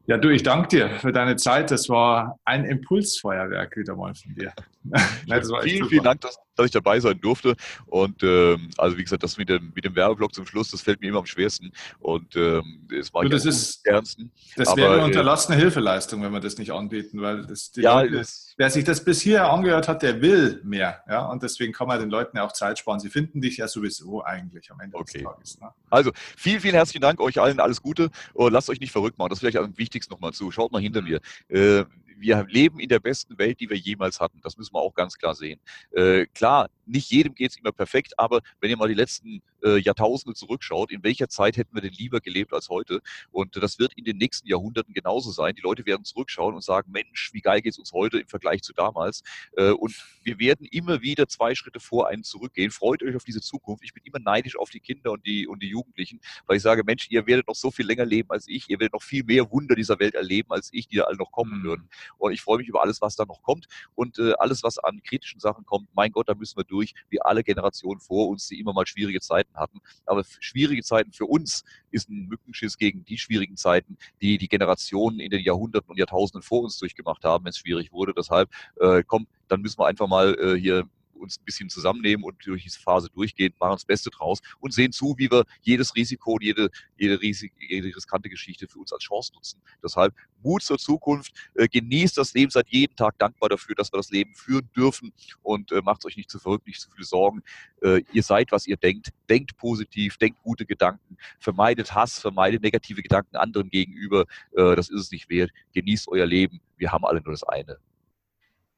Ja, du, ich danke dir für deine Zeit. Das war ein Impulsfeuerwerk wieder mal von dir. Nein, vielen, vielen Dank, dass, dass ich dabei sein durfte. Und ähm, also wie gesagt, das mit dem, mit dem Werbeblock zum Schluss, das fällt mir immer am schwersten. Und ähm, das war das ist ernsten. Das Aber, wäre eine äh, unterlassene Hilfeleistung, wenn wir das nicht anbieten, weil das, ja, Leute, das, wer sich das bisher angehört hat, der will mehr. Ja? Und deswegen kann man den Leuten ja auch Zeit sparen. Sie finden dich ja sowieso eigentlich am Ende okay. des Tages. Ne? Also vielen, vielen herzlichen Dank euch allen, alles Gute. Und lasst euch nicht verrückt machen. Das ist vielleicht am wichtigsten nochmal zu. Schaut mal hinter mir. Äh, wir leben in der besten Welt, die wir jemals hatten. Das müssen wir auch ganz klar sehen. Äh, klar, nicht jedem geht es immer perfekt, aber wenn ihr mal die letzten äh, Jahrtausende zurückschaut, in welcher Zeit hätten wir denn lieber gelebt als heute? Und das wird in den nächsten Jahrhunderten genauso sein. Die Leute werden zurückschauen und sagen, Mensch, wie geil geht es uns heute im Vergleich zu damals? Äh, und wir werden immer wieder zwei Schritte vor einen zurückgehen. Freut euch auf diese Zukunft. Ich bin immer neidisch auf die Kinder und die, und die Jugendlichen, weil ich sage, Mensch, ihr werdet noch so viel länger leben als ich. Ihr werdet noch viel mehr Wunder dieser Welt erleben als ich, die da alle noch kommen mhm. würden. Und ich freue mich über alles, was da noch kommt und äh, alles, was an kritischen Sachen kommt. Mein Gott, da müssen wir durch, wie alle Generationen vor uns, die immer mal schwierige Zeiten hatten. Aber schwierige Zeiten für uns ist ein Mückenschiss gegen die schwierigen Zeiten, die die Generationen in den Jahrhunderten und Jahrtausenden vor uns durchgemacht haben, wenn es schwierig wurde. Deshalb, äh, komm, dann müssen wir einfach mal äh, hier uns ein bisschen zusammennehmen und durch diese Phase durchgehen, machen das Beste draus und sehen zu, wie wir jedes Risiko, jede, jede, Risik, jede riskante Geschichte für uns als Chance nutzen. Deshalb Mut zur Zukunft, äh, genießt das Leben, seid jeden Tag dankbar dafür, dass wir das Leben führen dürfen und äh, macht euch nicht zu verrückt, nicht zu viele Sorgen. Äh, ihr seid, was ihr denkt. Denkt positiv, denkt gute Gedanken, vermeidet Hass, vermeidet negative Gedanken anderen gegenüber. Das ist es nicht wert. Genießt euer Leben. Wir haben alle nur das eine.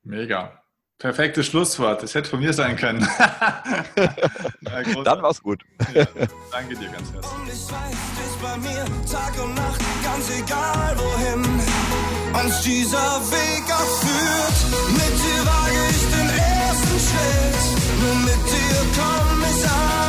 Mega. Perfektes Schlusswort. Das hätte von mir sein können. Dann war's gut. Ja, danke dir ganz herzlich. Und ich weiß, bei mir Tag und Nacht, ganz egal wohin uns dieser Weg auch. Mit dir wage ich den ersten Schritt, nur mit dir komm ich an.